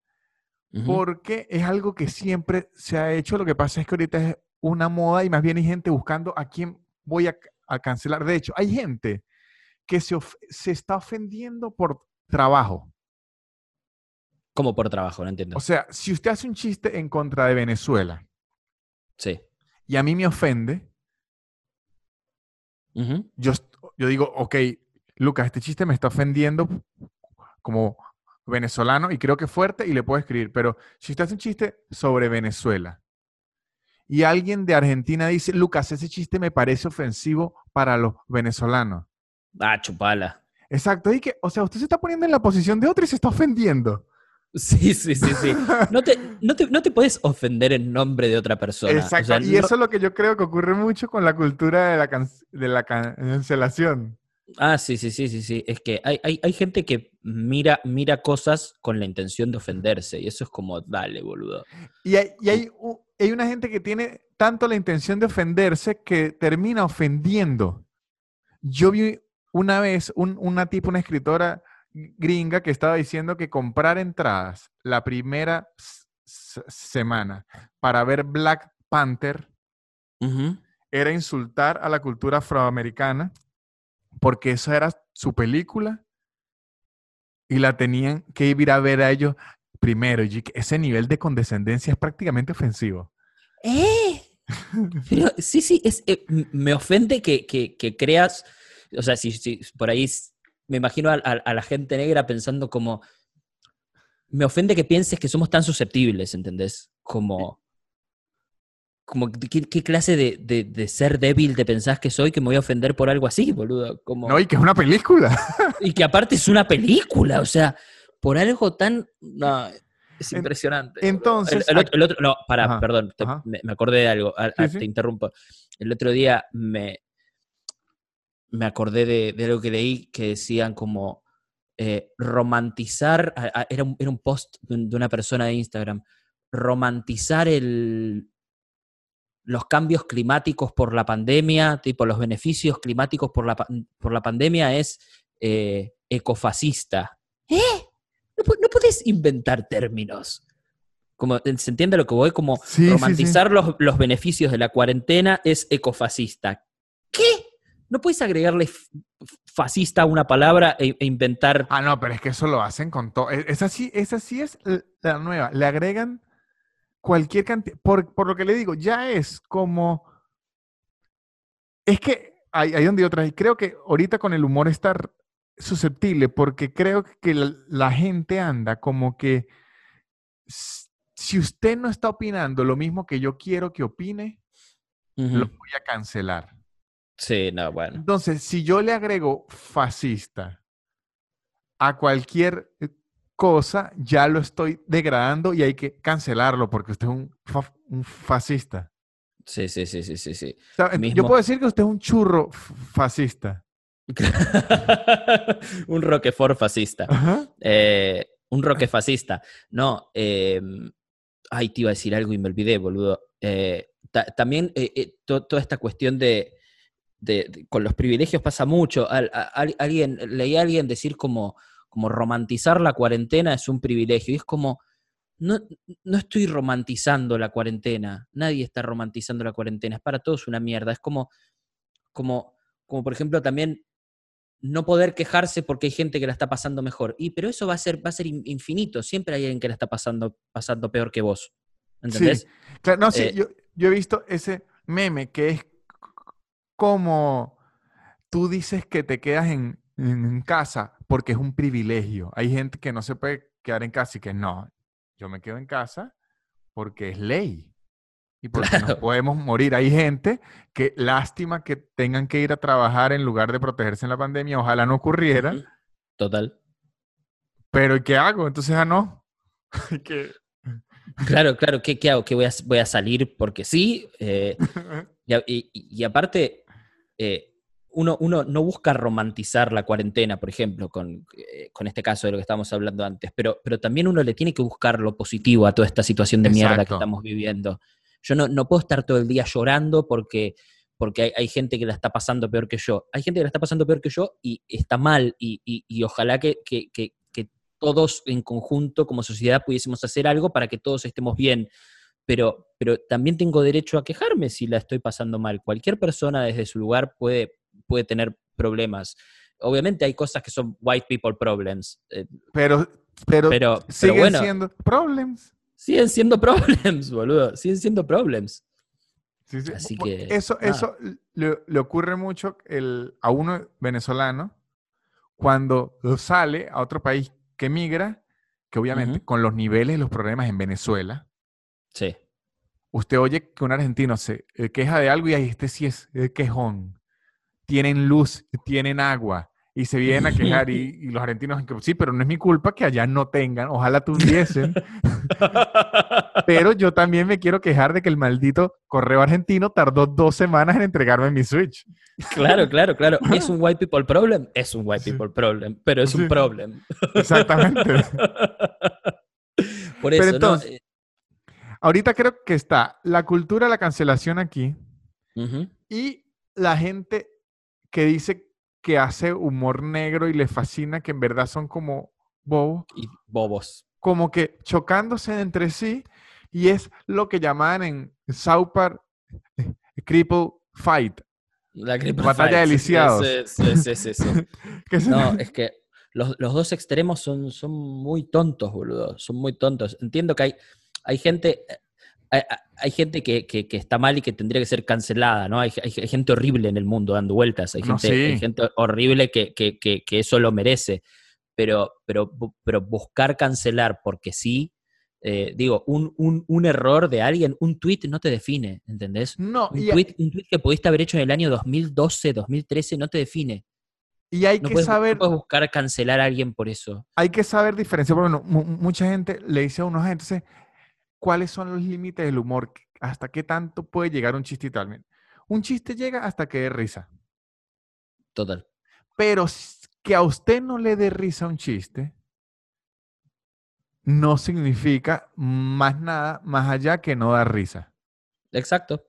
porque es algo que siempre se ha hecho. Lo que pasa es que ahorita es una moda y más bien hay gente buscando a quién voy a, a cancelar. De hecho, hay gente que se, se está ofendiendo por trabajo. Como por trabajo, no entiendo. O sea, si usted hace un chiste en contra de Venezuela Sí. y a mí me ofende, yo, yo digo, ok, Lucas, este chiste me está ofendiendo como venezolano y creo que fuerte y le puedo escribir, pero si usted hace un chiste sobre Venezuela y alguien de Argentina dice, Lucas, ese chiste me parece ofensivo para los venezolanos. Ah, chupala. Exacto, y que, o sea, usted se está poniendo en la posición de otro y se está ofendiendo. [LAUGHS] Sí, sí, sí, sí. No te, no te, no te puedes ofender en nombre de otra persona. O Exacto, sea, y no- eso es lo que yo creo que ocurre mucho con la cultura de la, can- de la cancelación. Ah, sí, sí, sí, sí, sí. Es que hay, hay, hay gente que mira, mira cosas con la intención de ofenderse. Y eso es como, dale, boludo. Y hay, y hay, hay una gente que tiene tanto la intención de ofenderse que termina ofendiendo. Yo vi una vez un- una tipo, una escritora gringa que estaba diciendo que comprar entradas la primera semana para ver Black Panther era insultar a la cultura afroamericana porque esa era su película y la tenían que ir a ver a ellos primero. Y ese nivel de condescendencia es prácticamente ofensivo. ¿Eh? Pero, sí, sí, eh, me ofende que, que- creas, o sea, si, por ahí me imagino a- a la gente negra pensando como, me ofende que pienses que somos tan susceptibles, ¿entendés? Como, como ¿qué, qué clase de, de- de ser débil te pensás que soy que me voy a ofender por algo así, boludo? Como, No, y que es una película. [LAUGHS] y que aparte es una película, o sea, por algo tan... No, es impresionante. entonces, El, el otro, el otro- no, pará, Ajá, perdón, te- ajá. me, me acordé de algo, a- Sí, a- sí. te interrumpo. El otro día me, me acordé de, de algo que leí que decían como eh, romantizar, a- a- era un, era un post de una persona de Instagram, romantizar el, los cambios climáticos por la pandemia, tipo los beneficios climáticos por la, por la pandemia es eh, ecofascista. ¿Eh? No, podés inventar términos. Como, ¿Se entiende lo que voy? Como Sí, sí, sí. romantizar Los, los beneficios de la cuarentena es ecofascista. ¿Qué? No puedes agregarle fascista a una palabra e, e inventar... Ah, no, pero es que eso lo hacen con todo. Esa sí, esa sí es la nueva. Le agregan cualquier cantidad. Por, por lo que le digo, ya es como. Es que hay, hay donde otra. Y creo que ahorita con el humor está susceptible, porque creo que la, la gente anda como que. Si usted no está opinando lo mismo que yo quiero que opine, lo voy a cancelar. Sí, no, bueno. Entonces, si yo le agrego fascista a cualquier eh, cosa, ya lo estoy degradando y hay que cancelarlo porque usted es un, fa- un fascista. Sí, sí, sí, sí, sí, sí. O sea, ent- Mismo- Yo puedo decir que usted es un churro fascista. [LAUGHS] un Roquefort fascista. Eh, un roque fascista. No, eh, ay, te iba a decir algo y me olvidé, boludo. Eh, ta- también eh, to- toda esta cuestión de, de- de- con los privilegios pasa mucho. Al- a- al- alguien, leí a alguien decir como, como romantizar la cuarentena es un privilegio. Y es como, no, no estoy romantizando la cuarentena. Nadie está romantizando la cuarentena. Es para todos una mierda. Es como, como, como por ejemplo, también no poder quejarse porque hay gente que la está pasando mejor. Y pero eso va a ser, va a ser in- infinito. Siempre hay alguien que la está pasando, pasando peor que vos. ¿Entendés? Sí. Claro, no, sí, Eh, yo, yo he visto ese meme que es como tú dices que te quedas en, en casa porque es un privilegio. Hay gente que no se puede quedar en casa y que no, yo me quedo en casa porque es ley. Y [LAUGHS] porque nos Claro. podemos morir. Hay gente que lástima que tengan que ir a trabajar en lugar de protegerse en la pandemia. Ojalá no ocurriera. Total. Pero ¿y qué hago? Entonces, ah, no. [LAUGHS] Que- Claro, claro. ¿Qué, qué hago? ¿Qué voy a, voy a salir porque sí? Eh, [LAUGHS] y, y- y aparte, eh, uno, uno no busca romantizar la cuarentena, por ejemplo, con, eh, con este caso de lo que estábamos hablando antes, pero, pero también uno le tiene que buscar lo positivo a toda esta situación de mierda que estamos viviendo. Yo no, no puedo estar todo el día llorando porque, porque hay, hay gente que la está pasando peor que yo. Hay gente que la está pasando peor que yo y está mal y, y- y ojalá que, que- que- que todos en conjunto como sociedad pudiésemos hacer algo para que todos estemos bien. Pero, pero también tengo derecho a quejarme si la estoy pasando mal. Cualquier persona desde su lugar puede, puede tener problemas. Obviamente hay cosas que son white people problems, eh, Pero, pero, pero, pero siguen bueno, siendo problems. siguen siendo [LAUGHS] problems, boludo, siguen siendo problems. Sí, sí. Así que, Eso, nada. eso le, le ocurre mucho el, a uno venezolano cuando sale a otro país que migra, que obviamente con los niveles y los problemas en Venezuela, Sí, usted oye que un argentino se eh, queja de algo y ahí este sí es eh, quejón. Tienen luz, tienen agua. Y se vienen a quejar y, [LAUGHS] y los argentinos, sí, pero no es mi culpa que allá no tengan, ojalá tuviesen. [LAUGHS] Pero yo también me quiero quejar de que el maldito correo argentino tardó dos semanas en entregarme mi Switch. claro, claro, claro. [LAUGHS] ¿Es un white people problem? Es un white Sí. people problem, pero es Sí. un problem. Exactamente. Por Pero eso, entonces- ¿no? Ahorita creo que está la cultura de la cancelación aquí y la gente que dice que hace humor negro y le fascina, que en verdad son como bobos, Y bobos. como que chocándose entre sí y es lo que llamaban en South Park eh, Cripple Fight. La Cripple Batalla de Fight, sí, lisiados. Sí, sí, sí, sí, sí. [LAUGHS] Que se- No, es que los, los dos extremos son, son muy tontos, boludo. Son muy tontos. Entiendo que hay, hay gente. eh, Hay, hay gente que, que- que está mal y que tendría que ser cancelada, ¿no? Hay, hay- hay gente horrible en el mundo dando vueltas. Hay No, gente, hay sí. gente horrible que, eso lo merece. Pero, pero, bu- pero buscar cancelar porque sí, eh, digo, un, un- un error de alguien, un tweet no te define, ¿entendés? no, Un y, tweet, un tweet que pudiste haber hecho en el año 2012, 2013 no te define. y hay No que puedes, no saber puedes buscar cancelar a alguien por eso. hay que saber diferenciar, porque bueno, mu- mucha gente le dice a unos entonces, ¿cuáles son los límites del humor? ¿Hasta qué tanto puede llegar un chiste y tal? Un chiste llega hasta que dé risa, Total. pero que a usted no le dé risa un chiste no significa más nada más allá que no dar risa. Exacto.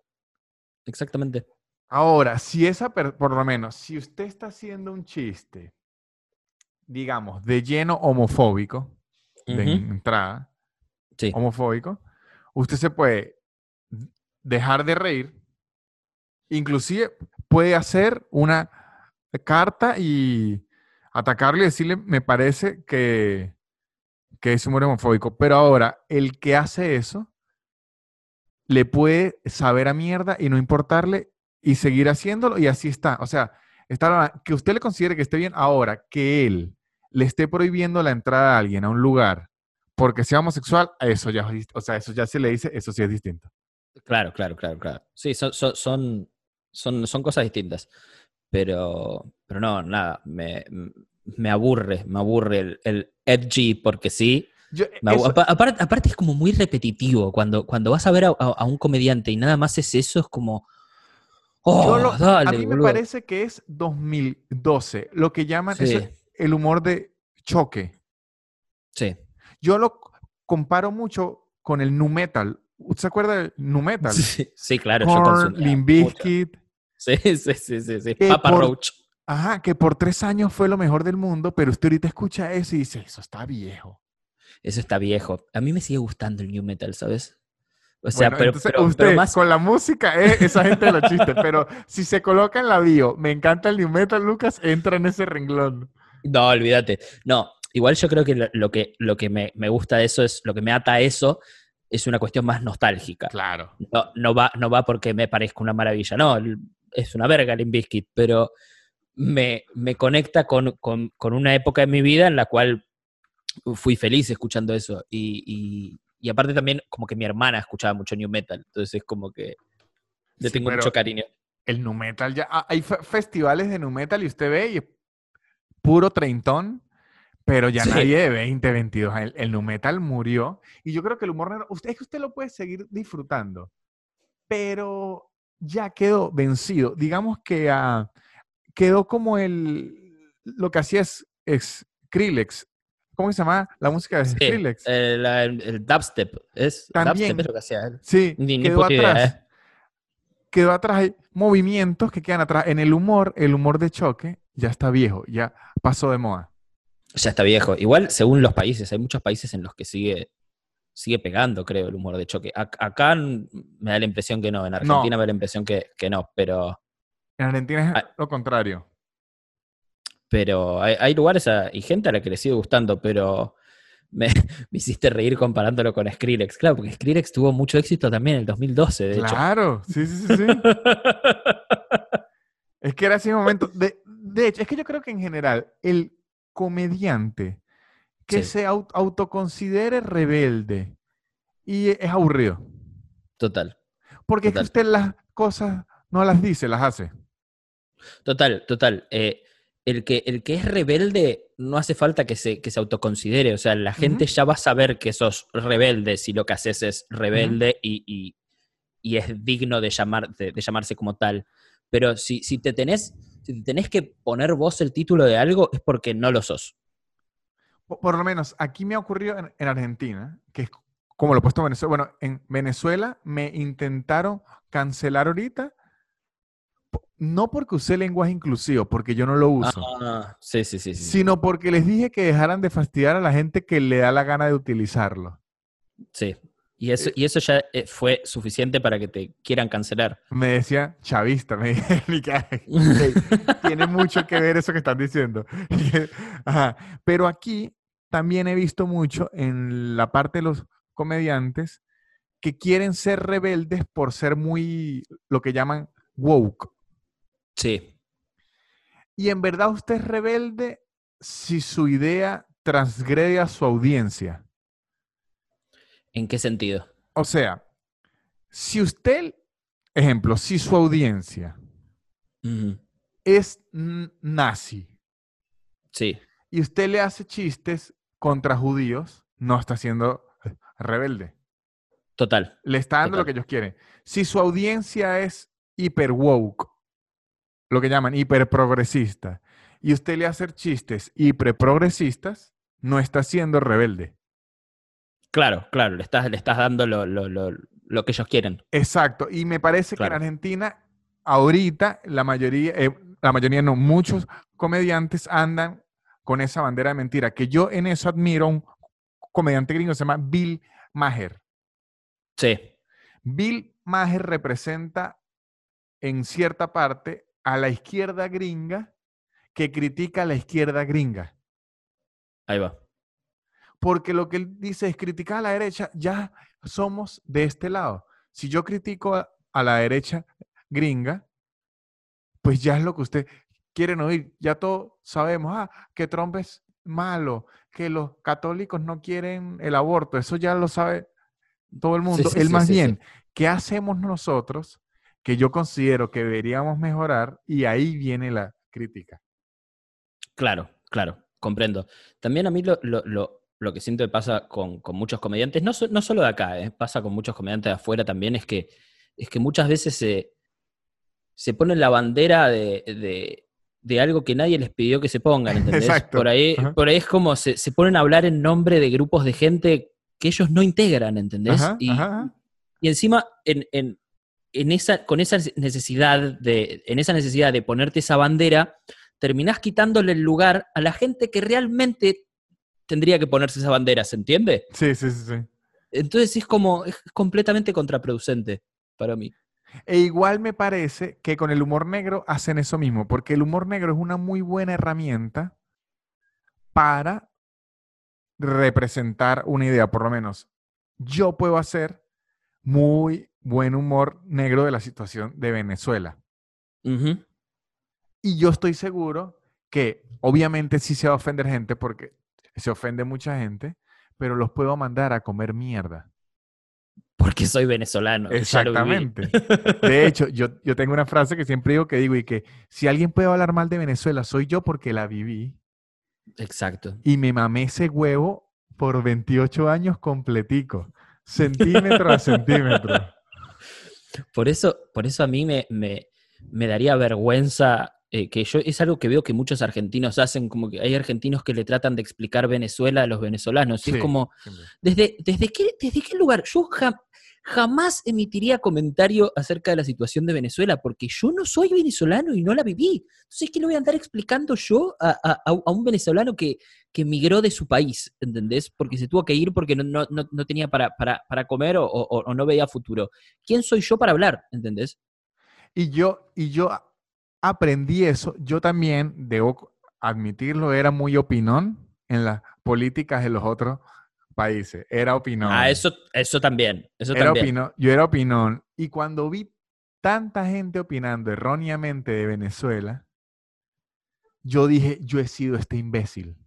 Exactamente. Ahora, si esa, por lo menos, si usted está haciendo un chiste, digamos, de lleno homofóbico, de entrada, Sí. homofóbico, usted se puede dejar de reír, inclusive puede hacer una carta y atacarle y decirle, me parece que, que es humor homofóbico, pero ahora el que hace eso le puede saber a mierda y no importarle y seguir haciéndolo y así está. O sea, que usted le considere que esté bien ahora, que él le esté prohibiendo la entrada a alguien a un lugar porque sea homosexual, eso ya, o sea, eso ya se le dice, eso sí es distinto. Claro, claro, claro, claro. Sí, son, son, son, son, cosas distintas. Pero, pero no, nada, me, me aburre, me aburre el, el edgy porque sí. Yo- eso- aparte, aparte es como muy repetitivo. Cuando, cuando vas a ver a, a- a un comediante y nada más es eso, es como. Oh, yo lo- dale, a mí me boludo". parece que es 2012, lo que llaman eso Sí. es el humor de choque. Sí. Yo lo comparo mucho con el nu metal. ¿Usted se acuerda del nu metal? Sí, sí, claro. Korn. Bizkit. Sí, sí, sí, sí, sí. Papa por- Roach. Ajá, que por tres años fue lo mejor del mundo, pero usted ahorita escucha eso y dice, eso está viejo. Eso está viejo. A mí me sigue gustando el new metal, ¿sabes? O sea, Bueno, pero, entonces pero- usted pero más. con la música es esa gente de los chistes, pero si se coloca en la bio, me encanta el new metal, Lucas, entra en ese renglón. No, olvídate. No, igual yo creo que lo, lo que, lo que me, me gusta de eso es, lo que me ata a eso es una cuestión más nostálgica. Claro. No, no, va, no va porque me parezca una maravilla, no, es una verga Limp Bizkit, pero me, me conecta con, con- con una época de mi vida en la cual fui feliz escuchando eso. Y, y- y aparte también como que mi hermana escuchaba mucho new metal, entonces es como que le Sí, tengo mucho cariño. El nu metal ya, ah, hay fe- festivales de nu metal y usted ve y es puro treintón, pero ya Sí. nadie de 20, 22. El, el nu metal murió y yo creo que el humor negro, usted, es que usted lo puede seguir disfrutando, pero ya quedó vencido. Digamos que ah, quedó como el, lo que hacía es, es Skrillex. ¿Cómo se llama la música de Sí, Skrillex? el, el- el dubstep, es, También. dubstep es lo que hacía él. Sí, Ni, ni quedó idea, atrás. ¿eh? quedó atrás, hay movimientos que quedan atrás. En el humor, el humor de choque ya está viejo, ya pasó de moda. Ya está viejo. Igual, según los países, hay muchos países en los que sigue, sigue pegando, creo, el humor de choque. Ac- acá me da la impresión que no, en Argentina me da la impresión que, que no, pero, En Argentina es lo contrario. pero hay, hay lugares a- y gente a la que le sigue gustando, pero me, [LAUGHS] me hiciste reír comparándolo con Skrillex. Claro, porque Skrillex tuvo mucho éxito también en el 2012, de hecho. Claro, sí, sí, sí, sí. [LAUGHS] Es que era ese momento. De, de hecho, es que yo creo que en general, el comediante que Sí. se au- autoconsidere rebelde y es aburrido. Total. Porque es que usted las cosas no las dice, las hace. Total, total. Eh, el, que, el que es rebelde no hace falta que se, que se autoconsidere. O sea, la gente ya va a saber que sos rebelde si lo que haces es rebelde y, y- y es digno de, llamar, de, de llamarse como tal. Pero si, si, te tenés, si te tenés que poner vos el título de algo es porque no lo sos. Po- Por lo menos aquí me ha ocurrido en, en Argentina, que es como lo he puesto en Venezuela. Bueno, en Venezuela me intentaron cancelar ahorita, no porque usé lenguaje inclusivo, porque yo no lo uso, Ah, sí, sí, sí. sí. sino porque les dije que dejaran de fastidiar a la gente que le da la gana de utilizarlo. Sí. Y eso, y eso ya eh, fue suficiente para que te quieran cancelar. Me decía chavista, me dije, y que, "Ay, ok, tiene mucho que ver eso que están diciendo. [LAUGHS] Ajá. Pero aquí también he visto mucho en la parte de los comediantes que quieren ser rebeldes por ser muy, lo que llaman woke. Sí. Y en verdad usted es rebelde si su idea transgrede a su audiencia. ¿En qué sentido? O sea, si usted, ejemplo, si su audiencia es nazi Sí. y usted le hace chistes contra judíos, no está siendo rebelde. Total. Le está dando lo que ellos quieren. Si su audiencia es hiper woke, lo que llaman hiper progresista, y usted le hace chistes hiper progresistas, no está siendo rebelde. Claro, claro, le estás, le estás dando lo, lo- lo- lo que ellos quieren. Exacto. Y me parece Claro. que en Argentina, ahorita, la mayoría, eh, la mayoría no, muchos comediantes andan con esa bandera de mentira. Que yo en eso admiro a un comediante gringo, se llama Bill Maher. Sí, Bill Maher representa en cierta parte a la izquierda gringa que critica a la izquierda gringa. ahí va. Porque lo que él dice es criticar a la derecha, ya somos de este lado. Si yo critico a, a la derecha gringa, pues ya es lo que usted quieren oír. Ya todos sabemos, ah, que Trump es malo, que los católicos no quieren el aborto. Eso ya lo sabe todo el mundo. sí, Él sí, más bien, ¿qué hacemos nosotros que yo considero que deberíamos mejorar? Y ahí viene la crítica. Claro, claro, comprendo. También a mí lo, lo- lo- lo que siento que pasa con, con muchos comediantes, no, so- no solo de acá, eh, pasa con muchos comediantes de afuera también, es que, es que muchas veces se, se ponen la bandera de, de- de algo que nadie les pidió que se pongan, [LAUGHS] ¿entendés? Exacto, Por ahí, ajá. por ahí es como se, se ponen a hablar en nombre de grupos de gente que ellos no integran, ¿entendés? Ajá, y, ajá, y encima, en, en- en esa, con esa necesidad de, en esa necesidad de ponerte esa bandera, terminás quitándole el lugar a la gente que realmente tendría que ponerse esa bandera, ¿se entiende? Sí, sí, sí, sí. Entonces es como, es completamente contraproducente para mí. E igual me parece que con el humor negro hacen eso mismo, porque el humor negro es una muy buena herramienta para representar una idea, por lo menos. Yo puedo hacer muy buen humor negro de la situación de Venezuela. Ujú. Y yo estoy seguro que obviamente sí se va a ofender gente porque se ofende mucha gente, pero los puedo mandar a comer mierda. Porque soy venezolano. Exactamente. [LAUGHS] De hecho, yo, yo tengo una frase que siempre digo que digo y que si alguien puede hablar mal de Venezuela, soy yo porque la viví Exacto. y me mamé ese huevo por 28 años completico, centímetro a centímetro. [LAUGHS] Por eso, por eso a mí me, me- me daría vergüenza eh, que yo, es algo que veo que muchos argentinos hacen, como que hay argentinos que le tratan de explicar Venezuela a los venezolanos. y Sí, es como. ¿desde, desde, qué, ¿desde qué lugar? Yo ja- jamás emitiría comentario acerca de la situación de Venezuela, porque yo no soy venezolano y no la viví. Entonces, ¿qué le voy a andar explicando yo a, a- a- un venezolano que, que emigró de su país, ¿entendés? Porque se tuvo que ir porque no, no- no- no tenía para, para- para comer o, o- o no veía futuro. ¿Quién soy yo para hablar, ¿entendés? Y yo, y yo aprendí eso. Yo también, debo admitirlo, era muy opinón en las políticas de los otros países. Era opinón. Ah, eso, eso también, eso Era también. opinón. Yo era opinón. Y cuando vi tanta gente opinando erróneamente de Venezuela, yo dije, yo he sido este imbécil.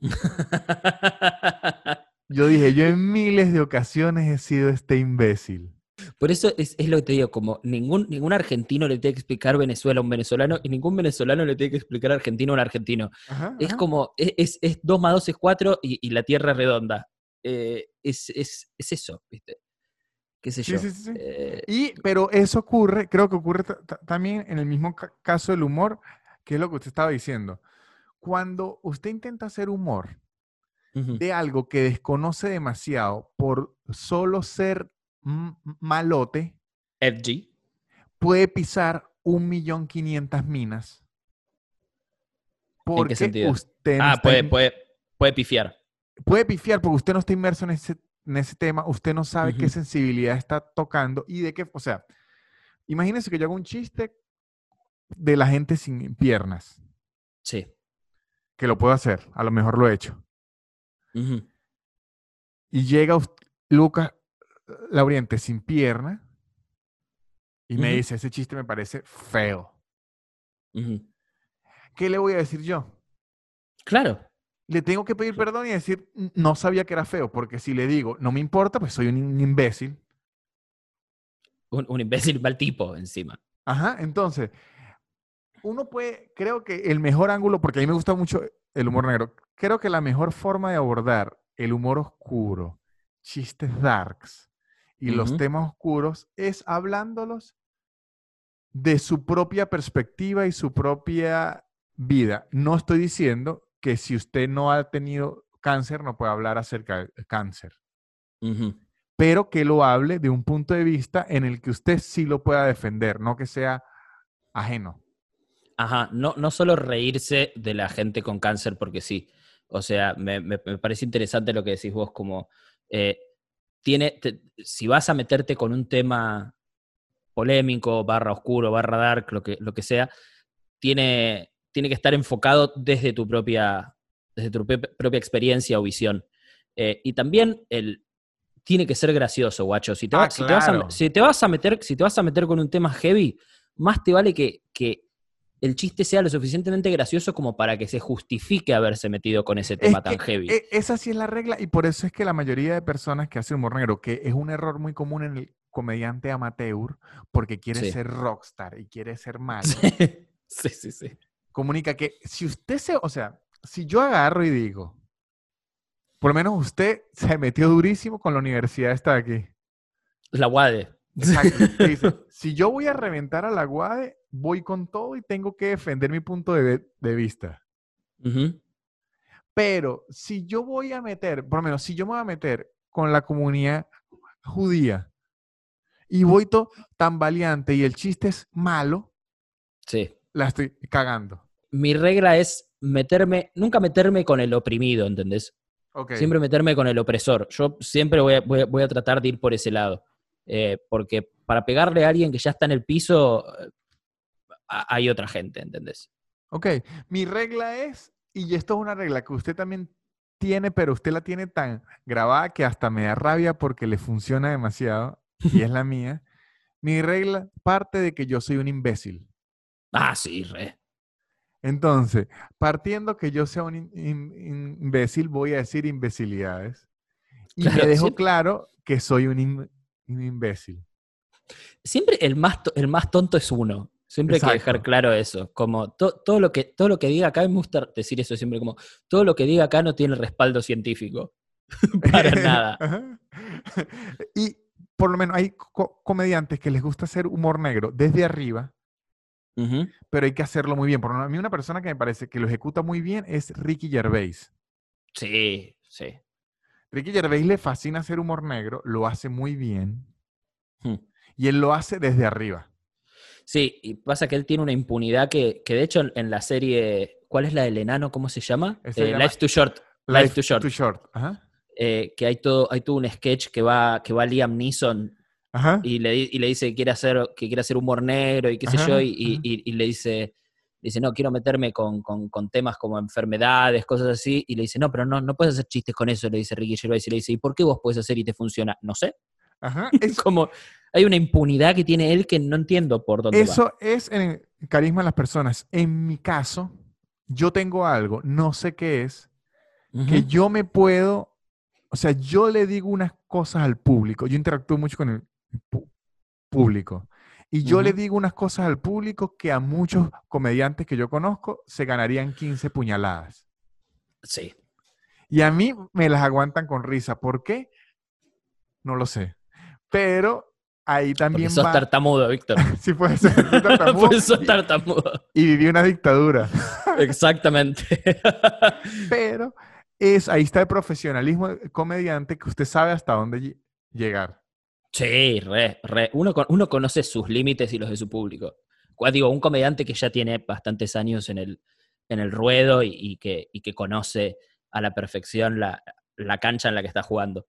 [LAUGHS] Yo dije, yo en miles de ocasiones he sido este imbécil. Por eso es, es lo que te digo, como ningún, ningún argentino le tiene que explicar Venezuela a un venezolano y ningún venezolano le tiene que explicar Argentina a un argentino. Ajá, Es ajá. como, es, es, es 2 más 2 es 4 y, y la Tierra es redonda. Eh, es, es, es eso, ¿viste? ¿Qué sé yo? sí, sí, sí. Eh, Y, pero eso ocurre, creo que ocurre ta- ta- también en el mismo ca- caso del humor, que es lo que usted estaba diciendo. Cuando usted intenta hacer humor de algo que desconoce demasiado por solo ser malote, Edgy. puede pisar un millón quinientas minas. Porque sentido? usted no Ah, está puede, in- puede, puede pifiar. puede pifiar porque usted no está inmerso en ese, en ese tema, usted no sabe qué sensibilidad está tocando y de qué, o sea, imagínense que yo hago un chiste de la gente sin piernas, Sí. que lo puedo hacer, a lo mejor lo he hecho. Y llega us- Lucas Lauriente sin pierna y me dice, ese chiste me parece feo. ¿Qué le voy a decir yo? Claro. Le tengo que pedir perdón y decir, "N- no sabía que era feo, porque si le digo, no me importa, pues soy un un imbécil. Un, un imbécil mal tipo encima. Ajá, entonces, uno puede, creo que el mejor ángulo, porque a mí me gusta mucho el humor negro, creo que la mejor forma de abordar el humor oscuro, chistes darks y los temas oscuros es hablándolos de su propia perspectiva y su propia vida. No estoy diciendo que si usted no ha tenido cáncer no puede hablar acerca del cáncer, pero que lo hable de un punto de vista en el que usted sí lo pueda defender, no que sea ajeno. Ajá, no, no solo reírse de la gente con cáncer porque sí. O sea, me, me- me parece interesante lo que decís vos, como eh, tiene, te- si vas a meterte con un tema polémico, barra oscuro, barra dark, lo que, lo que sea, tiene, tiene que estar enfocado desde tu propia, desde tu propia, experiencia o visión. Eh, y también el, tiene que ser gracioso, guacho. Si te, Ah, te vas a, si te vas a meter, si te vas a meter con un tema heavy, más te vale que, que el chiste sea lo suficientemente gracioso como para que se justifique haberse metido con ese Es tema que, tan heavy. e- esa sí es la regla y por eso es que la mayoría de personas que hacen humor negro, que es un error muy común en el comediante amateur, porque quiere Sí. ser rockstar y quiere ser [LAUGHS] malo, sí, sí, sí. comunica que si usted se, o sea, si yo agarro y digo, por lo menos usted se metió durísimo con la universidad esta de aquí. La Wade. Exacto. dice, [LAUGHS] si yo voy a reventar a la Guade, voy con todo y tengo que defender mi punto de, vista. Pero si yo voy a meter, por lo menos, si yo me voy a meter con la comunidad judía y voy to- tan valiente y el chiste es malo, Sí. la estoy cagando. Mi regla es meterme, nunca meterme con el oprimido, ¿entendés? Ok. Siempre meterme con el opresor. Yo siempre voy a, voy a- voy a tratar de ir por ese lado. Eh, porque para pegarle a alguien que ya está en el piso, hay otra gente, ¿entendés? Ok. Mi regla es, y esto es una regla que usted también tiene, pero usted la tiene tan grabada que hasta me da rabia porque le funciona demasiado, y es [LAUGHS] la mía. Mi regla parte de que yo soy un imbécil. Ah, sí, re. Entonces, partiendo que yo sea un in- in- imbécil, voy a decir imbecilidades. Y Claro, me dejo siempre- claro que soy un, un imbécil. Siempre el más, el más tonto es uno. Siempre hay que dejar claro eso. Como to- todo, lo que, todo lo que diga acá, me gusta decir eso siempre, como todo lo que diga acá no tiene respaldo científico. [LAUGHS] Para [LAUGHS] nada. Y por lo menos hay co- comediantes que les gusta hacer humor negro desde arriba, pero hay que hacerlo muy bien. Por lo menos a mí una persona que me parece que lo ejecuta muy bien es Ricky Gervais. Sí, sí. Ricky Gervais le fascina hacer humor negro, lo hace muy bien. Hmm. Y él lo hace desde arriba. Sí, y pasa que él tiene una impunidad que, que de hecho en, la serie, ¿cuál es la del enano? ¿Cómo se llama? Se Eh, llama Life Too Short. Life, Too Short. Too short. Ajá. eh, que hay todo, hay todo un sketch que va, que va Liam Neeson Ajá. y le, y le dice que quiere hacer, que quiere hacer humor negro y qué sé yo, y, y- y- le dice, dice, no, quiero meterme con, con- con temas como enfermedades, cosas así, y le dice, no, pero no, no puedes hacer chistes con eso, le dice Ricky Gervais, y le dice, ¿y por qué vos puedes hacer y te funciona? No sé. Ajá. [LAUGHS] Es como, hay una impunidad que tiene él que no entiendo por dónde va. eso es en el carisma de las personas. En mi caso, yo tengo algo, no sé qué es, que yo me puedo, o sea, yo le digo unas cosas al público, yo interactúo mucho con el público, y yo le digo unas cosas al público que a muchos comediantes que yo conozco se ganarían 15 puñaladas. Sí. Y a mí me las aguantan con risa. ¿Por qué? No lo sé. Pero ahí Porque también sos va... tartamudo, Víctor. [LAUGHS] Sí puede ser. tartamudo [LAUGHS] Porque sos tartamudo. y viví una dictadura. [LAUGHS] Exactamente. Pero es, ahí está el profesionalismo comediante que usted sabe hasta dónde lle- llegar. Sí, re, re. Uno, con- uno conoce sus límites y los de su público. Digo, un comediante que ya tiene bastantes años en el, en el ruedo y, y que, y que conoce a la perfección la, la cancha en la que está jugando.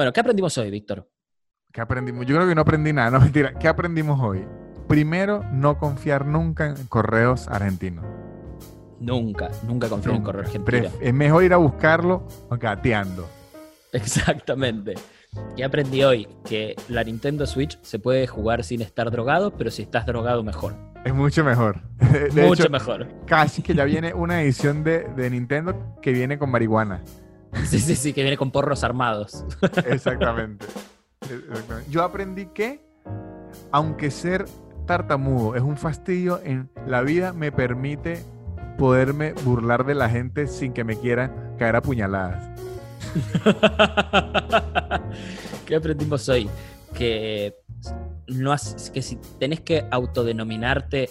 Bueno, ¿qué aprendimos hoy, Víctor? ¿Qué aprendimos? Yo creo que no aprendí nada. No, mentira. ¿Qué aprendimos hoy? Primero, no confiar nunca en correos argentinos. Nunca, nunca confío en Nunca. correo argentino. Pref- es mejor ir a buscarlo gateando. [LAUGHS] Exactamente. ¿Qué aprendí hoy? Que la Nintendo Switch se puede jugar sin estar drogado, pero si estás drogado, mejor. Es mucho mejor. [LAUGHS] De Mucho hecho, mejor. casi que ya [LAUGHS] viene una edición de, de Nintendo que viene con marihuana. [LAUGHS] Sí, sí, sí, que viene con porros armados. [LAUGHS] Exactamente. Exactamente. Yo aprendí que, aunque ser tartamudo es un fastidio, en la vida me permite poderme burlar de la gente sin que me quieran caer a puñaladas. [LAUGHS] ¿Qué aprendimos hoy? Que, no has- que si tenés que autodenominarte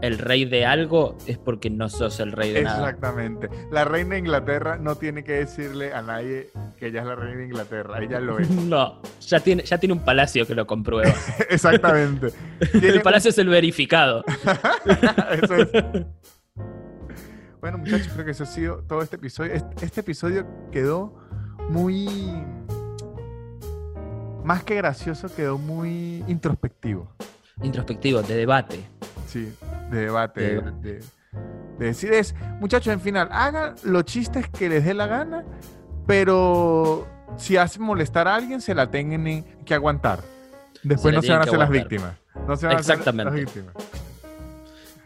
el rey de algo es porque no sos el rey de nada. Exactamente. La reina de Inglaterra no tiene que decirle a nadie que ella es la reina de Inglaterra. Ella lo es. [LAUGHS] No, ya tiene, ya tiene un palacio que lo comprueba. [LAUGHS] Exactamente. El palacio es el verificado. [LAUGHS] Eso es. Bueno, muchachos, creo que eso ha sido todo este episodio. Este, este episodio quedó muy. Más que gracioso, quedó muy introspectivo. Introspectivo, de debate. Sí, de debate. De De, debate. de- de decir es, muchachos, en final, hagan los chistes que les dé la gana, pero si hacen molestar a alguien, se la tienen que aguantar. Después no se van a hacer las víctimas. No se van a hacer Exactamente. las víctimas.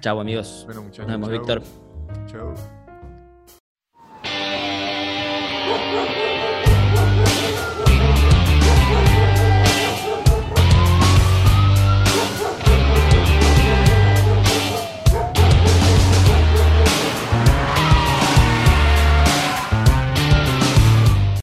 Chao, amigos. Bueno, muchachos. Nos vemos, chau. Víctor. Chau.